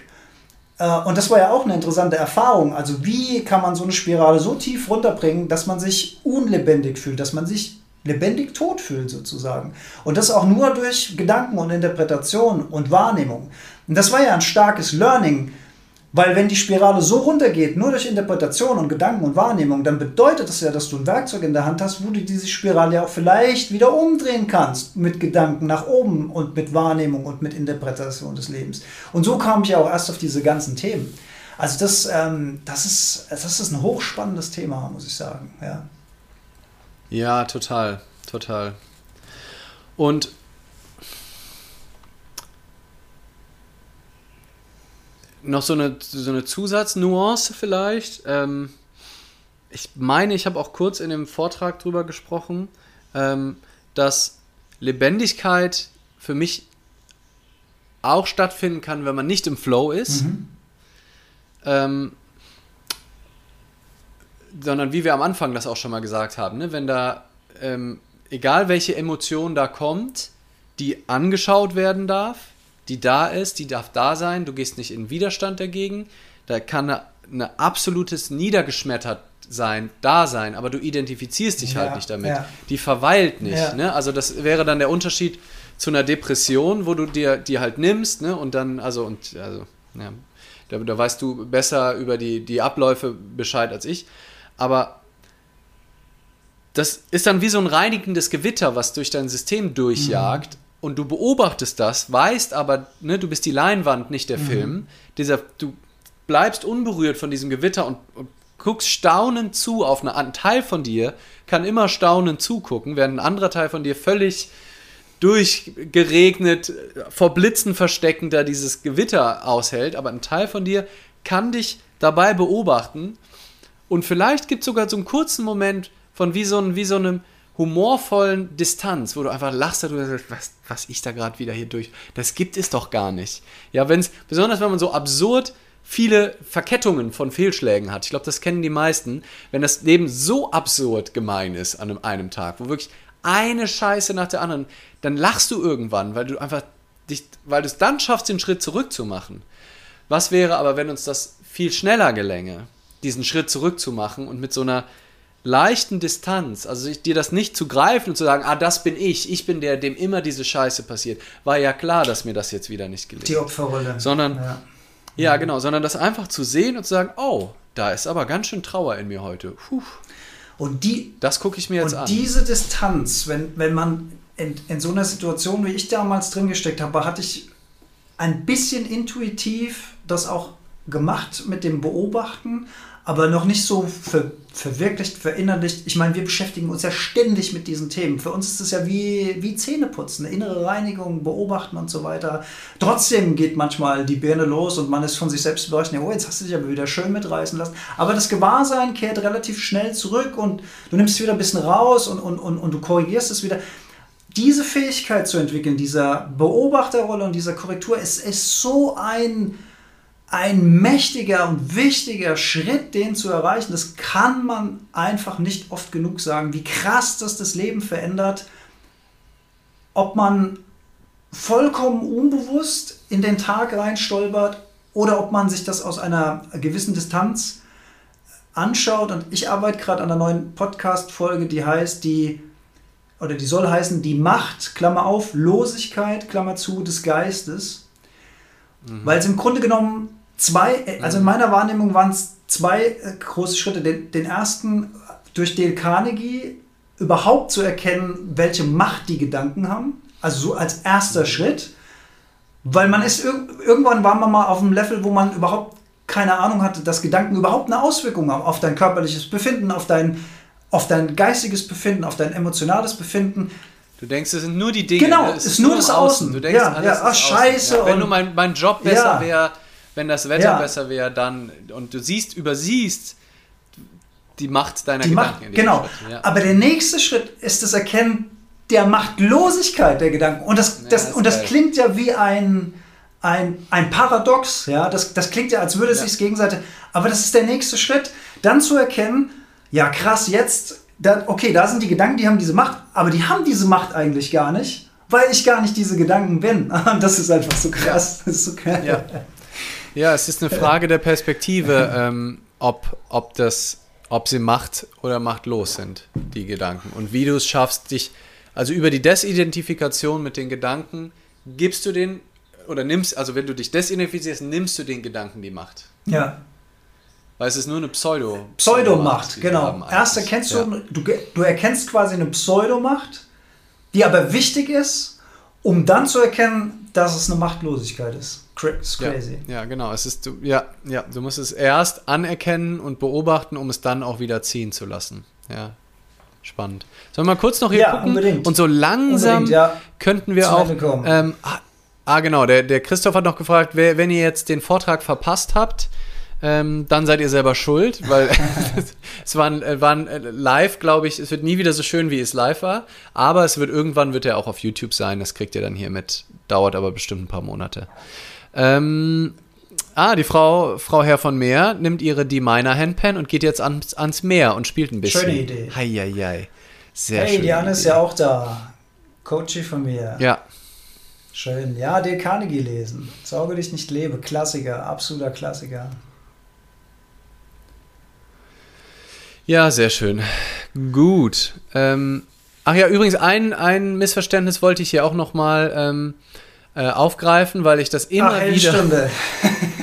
Äh, und das war ja auch eine interessante Erfahrung. Also wie kann man so eine Spirale so tief runterbringen, dass man sich unlebendig fühlt, dass man sich lebendig tot fühlt sozusagen. Und das auch nur durch Gedanken und Interpretation und Wahrnehmung. Und das war ja ein starkes Learning weil wenn die Spirale so runtergeht, nur durch Interpretation und Gedanken und Wahrnehmung, dann bedeutet das ja, dass du ein Werkzeug in der Hand hast, wo du diese Spirale ja auch vielleicht wieder umdrehen kannst mit Gedanken nach oben und mit Wahrnehmung und mit Interpretation des Lebens. Und so kam ich ja auch erst auf diese ganzen Themen. Also das, ähm, das, ist, das ist ein hochspannendes Thema, muss ich sagen. Ja, ja total, total. Und noch so eine, so eine Zusatznuance vielleicht. Ähm, ich meine, ich habe auch kurz in dem Vortrag drüber gesprochen, ähm, dass Lebendigkeit für mich auch stattfinden kann, wenn man nicht im Flow ist. Mhm. Ähm, sondern wie wir am Anfang das auch schon mal gesagt haben, ne? wenn da, ähm, egal welche Emotion da kommt, die angeschaut werden darf, die da ist, die darf da sein, du gehst nicht in Widerstand dagegen, da kann eine, eine absolutes Niedergeschmettert sein, da sein, aber du identifizierst dich halt ja, halt nicht damit. Ja. Die verweilt nicht. Ja. Ne? Also das wäre dann der Unterschied zu einer Depression, wo du dir die halt nimmst, ne? Und dann, also, und also, ja, da, da weißt du besser über die, die Abläufe Bescheid als ich. Aber das ist dann wie so ein reinigendes Gewitter, was durch dein System durchjagt. Mhm und du beobachtest das, weißt aber, ne, du bist die Leinwand, nicht der mhm. Film. Dieser, du bleibst unberührt von diesem Gewitter und, und guckst staunend zu auf eine, ein Teil von dir, kann immer staunend zugucken, während ein anderer Teil von dir völlig durchgeregnet, vor Blitzen versteckend da dieses Gewitter aushält, aber ein Teil von dir kann dich dabei beobachten und vielleicht gibt es sogar so einen kurzen Moment von wie so, ein, wie so einem humorvollen Distanz, wo du einfach lachst, sagst, was, was ich da gerade wieder hier durch, das gibt es doch gar nicht. Ja, wenn es, besonders wenn man so absurd viele Verkettungen von Fehlschlägen hat, ich glaube, das kennen die meisten, wenn das Leben so absurd gemein ist an einem, einem Tag, wo wirklich eine Scheiße nach der anderen, dann lachst du irgendwann, weil du einfach dich, weil du es dann schaffst, den Schritt zurückzumachen. Was wäre aber, wenn uns das viel schneller gelänge, diesen Schritt zurückzumachen und mit so einer leichten Distanz, also dir das nicht zu greifen und zu sagen, ah, das bin ich, ich bin der, dem immer diese Scheiße passiert, war ja klar, dass mir das jetzt wieder nicht gelingt. Die Opferrolle. Sondern, ja, ja genau, sondern das einfach zu sehen und zu sagen, oh, da ist aber ganz schön Trauer in mir heute. Puh. Und die, das gucke ich mir jetzt und an. Und diese Distanz, wenn, wenn man in, in so einer Situation, wie ich damals drin gesteckt habe, hatte ich ein bisschen intuitiv das auch gemacht mit dem Beobachten, aber noch nicht so ver, verwirklicht, verinnerlicht. Ich meine, wir beschäftigen uns ja ständig mit diesen Themen. Für uns ist es ja wie, wie Zähneputzen, innere Reinigung, beobachten und so weiter. Trotzdem geht manchmal die Birne los und man ist von sich selbst überrascht, oh, jetzt hast du dich aber wieder schön mitreißen lassen. Aber das Gewahrsein kehrt relativ schnell zurück und du nimmst wieder ein bisschen raus und, und, und, und du korrigierst es wieder diese Fähigkeit zu entwickeln, dieser Beobachterrolle und dieser Korrektur, ist, ist so ein ein mächtiger und wichtiger Schritt, den zu erreichen. Das kann man einfach nicht oft genug sagen, wie krass das das Leben verändert, ob man vollkommen unbewusst in den Tag reinstolpert oder ob man sich das aus einer gewissen Distanz anschaut. Und ich arbeite gerade an einer neuen Podcast-Folge, die heißt die oder die soll heißen die Macht, Klammer auf, Losigkeit, Klammer zu, des Geistes. Mhm. Weil es im Grunde genommen zwei, äh, also in mhm. meiner Wahrnehmung waren es zwei äh, große Schritte. Den, den ersten durch Dale Carnegie überhaupt zu erkennen, welche Macht die Gedanken haben. Also so als erster mhm. Schritt. Weil man ist irgendwann war man mal auf einem Level, wo man überhaupt keine Ahnung hatte, dass Gedanken überhaupt eine Auswirkung haben auf dein körperliches Befinden, auf dein auf dein geistiges Befinden, auf dein emotionales Befinden. Du denkst, es sind nur die Dinge. Genau, ne? es ist nur das Außen. Du denkst, Ja, alles ja, ist ach, Außen. scheiße Ja, wenn nur mein, mein Job besser Ja. wäre, wenn das Wetter Ja. besser wäre, dann und du siehst, übersiehst die Macht deiner Die Gedanken. Macht, genau. Ja. Aber der nächste Schritt ist das Erkennen der Machtlosigkeit der Gedanken. Und das, Ja, das, ist und das geil. klingt ja wie ein, ein, ein Paradox. Ja? Das, das klingt ja, als würde es sich gegenseitig. Aber das ist der nächste Schritt. Dann zu erkennen, ja krass, jetzt, da, okay, da sind die Gedanken, die haben diese Macht, aber die haben diese Macht eigentlich gar nicht, weil ich gar nicht diese Gedanken bin. Und das ist einfach so krass. Das ist so geil. Ja. Es ist eine Frage der Perspektive, ähm, ob, ob, das, ob sie macht oder machtlos sind, die Gedanken. Und wie du es schaffst, dich, also über die Desidentifikation mit den Gedanken, gibst du den, oder nimmst, also wenn du dich desidentifizierst, nimmst du den Gedanken die Macht. ja. Weil es ist nur eine Pseudo. Pseudomacht, wir genau. Erst erkennst Ja. du, du, du erkennst quasi eine Pseudomacht, die aber wichtig ist, um dann zu erkennen, dass es eine Machtlosigkeit ist. Ist crazy. Ja, ja, genau. Es ist, du, ja, ja, du musst es erst anerkennen und beobachten, um es dann auch wieder ziehen zu lassen. Ja, spannend. Sollen wir mal kurz noch hier Ja, gucken? unbedingt. Und so langsam ja. könnten wir Zum auch. Ähm, ah, ah, genau. Der, der Christoph hat noch gefragt, wer, wenn ihr jetzt den Vortrag verpasst habt, ähm, dann seid ihr selber schuld, weil es waren, äh, waren äh, live, glaube ich, es wird nie wieder so schön, wie es live war, aber es wird irgendwann wird er auch auf YouTube sein, das kriegt ihr dann hier mit, dauert aber bestimmt ein paar Monate. Ähm, ah, die Frau, Frau Herr von Meer nimmt ihre D-Minor Handpan und geht jetzt ans, ans Meer und spielt ein bisschen. Schöne Idee. Heieiei. Sehr Hey, schön. die Anne ist ja auch da. Coachie von mir. Ja, Schön. Ja, Dale Carnegie lesen. Sorge dich nicht lebe. Klassiker. Absoluter Klassiker. Ja, sehr schön. Gut. Ähm, ach ja, übrigens, ein, ein Missverständnis wollte ich hier auch nochmal ähm, äh, aufgreifen, weil ich das immer Ach, wieder. Heldenstunde.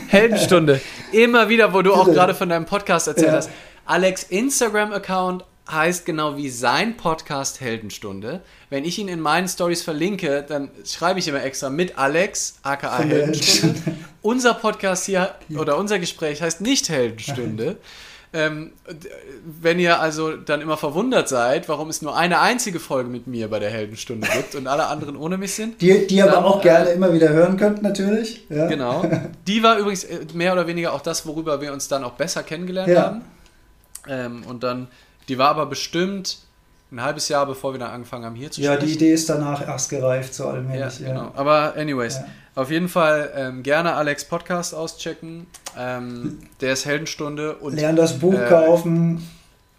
Heldenstunde. Immer wieder, wo du auch gerade von deinem Podcast erzählt Ja. hast. Alex Instagram-Account heißt genau wie sein Podcast Heldenstunde. Wenn ich ihn in meinen Stories verlinke, dann schreibe ich immer extra mit Alex, aka der Heldenstunde. unser Podcast hier oder unser Gespräch heißt nicht Heldenstunde. Ähm, wenn ihr also dann immer verwundert seid, warum es nur eine einzige Folge mit mir bei der Heldenstunde gibt und alle anderen ohne mich sind, Die, die aber Dann, auch äh, gerne immer wieder hören könnt, natürlich. Ja. Genau. Die war übrigens äh, mehr oder weniger auch das, worüber wir uns dann auch besser kennengelernt Ja. haben. Ähm, und dann, die war aber bestimmt ein halbes Jahr, bevor wir dann angefangen haben, hier zu Ja, die sprechen. Idee ist danach erst gereift, so Ja, allmählich. Ja, genau. Aber anyways, Ja. auf jeden Fall ähm, gerne Alex Podcast auschecken. Ähm, der ist Heldenstunde und Lern das Buch Äh, kaufen.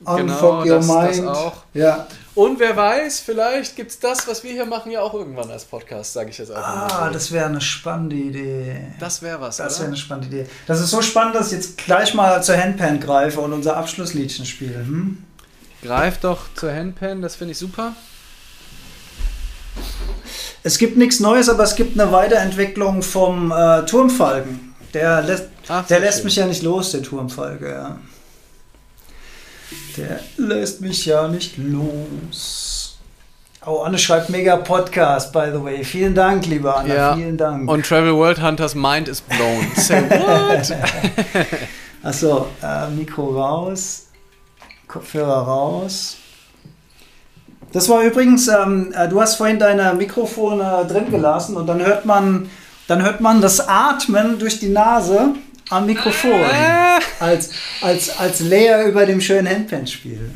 genau, Unfuck your das- das mind. auch. Ja. und wer weiß, vielleicht gibt es das, was wir hier machen, ja auch irgendwann als Podcast, sage ich jetzt einfach Ah, mal. das wäre eine spannende Idee. das wäre was, Das wäre eine spannende Idee. Das ist so spannend, dass ich jetzt gleich mal zur Handpan greife und unser Abschlussliedchen spiele. Hm? Greif doch zur Handpan, das finde ich super. Es gibt nichts Neues, aber es gibt eine Weiterentwicklung vom äh, Turmfalken. Der lässt, Ach, der lässt schön. mich ja nicht los, der Turmfalke. Ja. Der lässt mich ja nicht los. Oh, Anne schreibt mega Podcast, by the way. Vielen Dank, lieber Anne. Ja. Vielen Dank. Und Travel World Hunters Mind is blown. Say what? Achso, äh, Mikro raus, Kopfhörer raus. Das war übrigens, ähm, äh, du hast vorhin deine Mikrofone drin gelassen und dann hört man, dann hört man das Atmen durch die Nase am Mikrofon. als, als, als Layer über dem schönen Handpan-Spiel.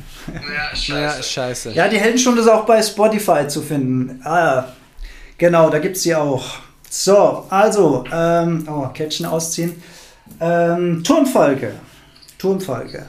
ja, scheiße. Ja, die Heldenstunde ist auch bei Spotify zu finden. Ah, genau, da gibt es sie auch. So, also, ähm, oh, Kettchen ausziehen. Ähm, Turmfalke. Turmfalke.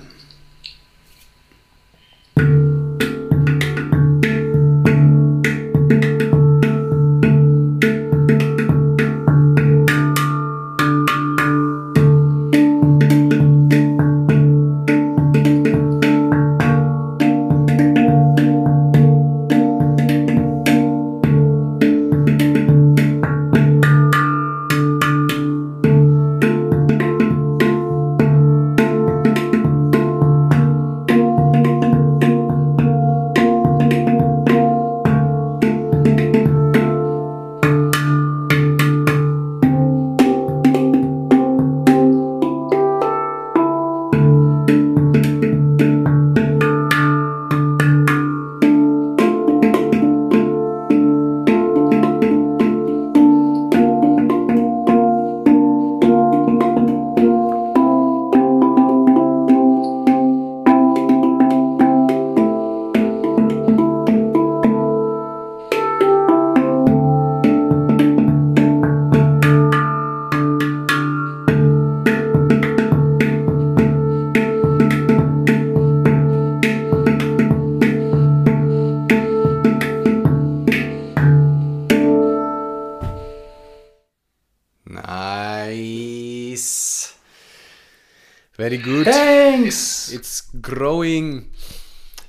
Good. Thanks! It's growing.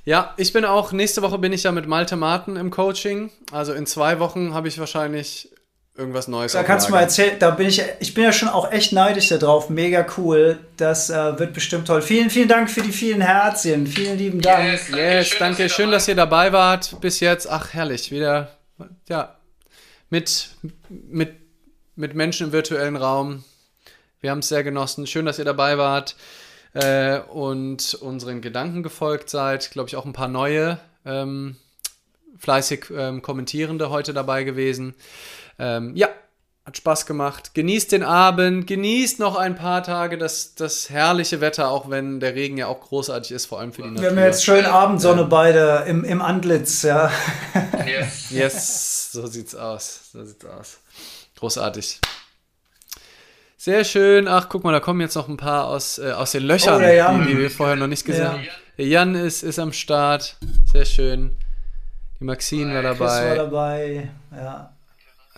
Ja, ich bin auch, nächste Woche bin ich ja mit Malte Martin im Coaching. Also in zwei Wochen habe ich wahrscheinlich irgendwas Neues. Da kannst du mal erzählen, da bin ich, ich bin ja schon auch echt neidisch darauf. Mega cool. Das äh, wird bestimmt toll. Vielen, vielen Dank für die vielen Herzchen. Vielen lieben Dank. Yes, danke, Yes, schön, danke, dass ihr schön, dabei dass ihr dabei wart bis jetzt. Ach, herrlich, wieder, ja, mit, mit, mit Menschen im virtuellen Raum. Wir haben es sehr genossen. Schön, dass ihr dabei wart äh, und unseren Gedanken gefolgt seid. Glaube ich auch ein paar neue, ähm, fleißig ähm, Kommentierende heute dabei gewesen. Ähm, ja, hat Spaß gemacht. Genießt den Abend, genießt noch ein paar Tage das, das herrliche Wetter, auch wenn der Regen ja auch großartig ist, vor allem für die Natur. Wir haben ja jetzt schön Abendsonne beide im, im Antlitz, ja. Yes. Yes, so sieht's aus. So sieht's aus. Großartig. Sehr schön. Ach, guck mal, da kommen jetzt noch ein paar aus, äh, aus den Löchern, Oh, die, die wir vorher noch nicht gesehen Ja. haben. Der Jan ist, ist am Start. Sehr schön. Die Maxine war Chris war dabei. dabei. Ja.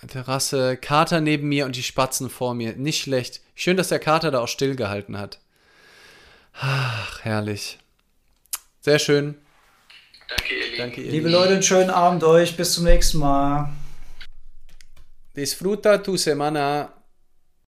Terrasse, Kater neben mir und die Spatzen vor mir. Nicht schlecht. Schön, dass der Kater da auch stillgehalten hat. Ach, herrlich. Sehr schön. Danke, ihr Lieben. Danke, ihr Liebe Lieben. Leute, einen schönen Abend euch. Bis zum nächsten Mal. Disfruta tu semana.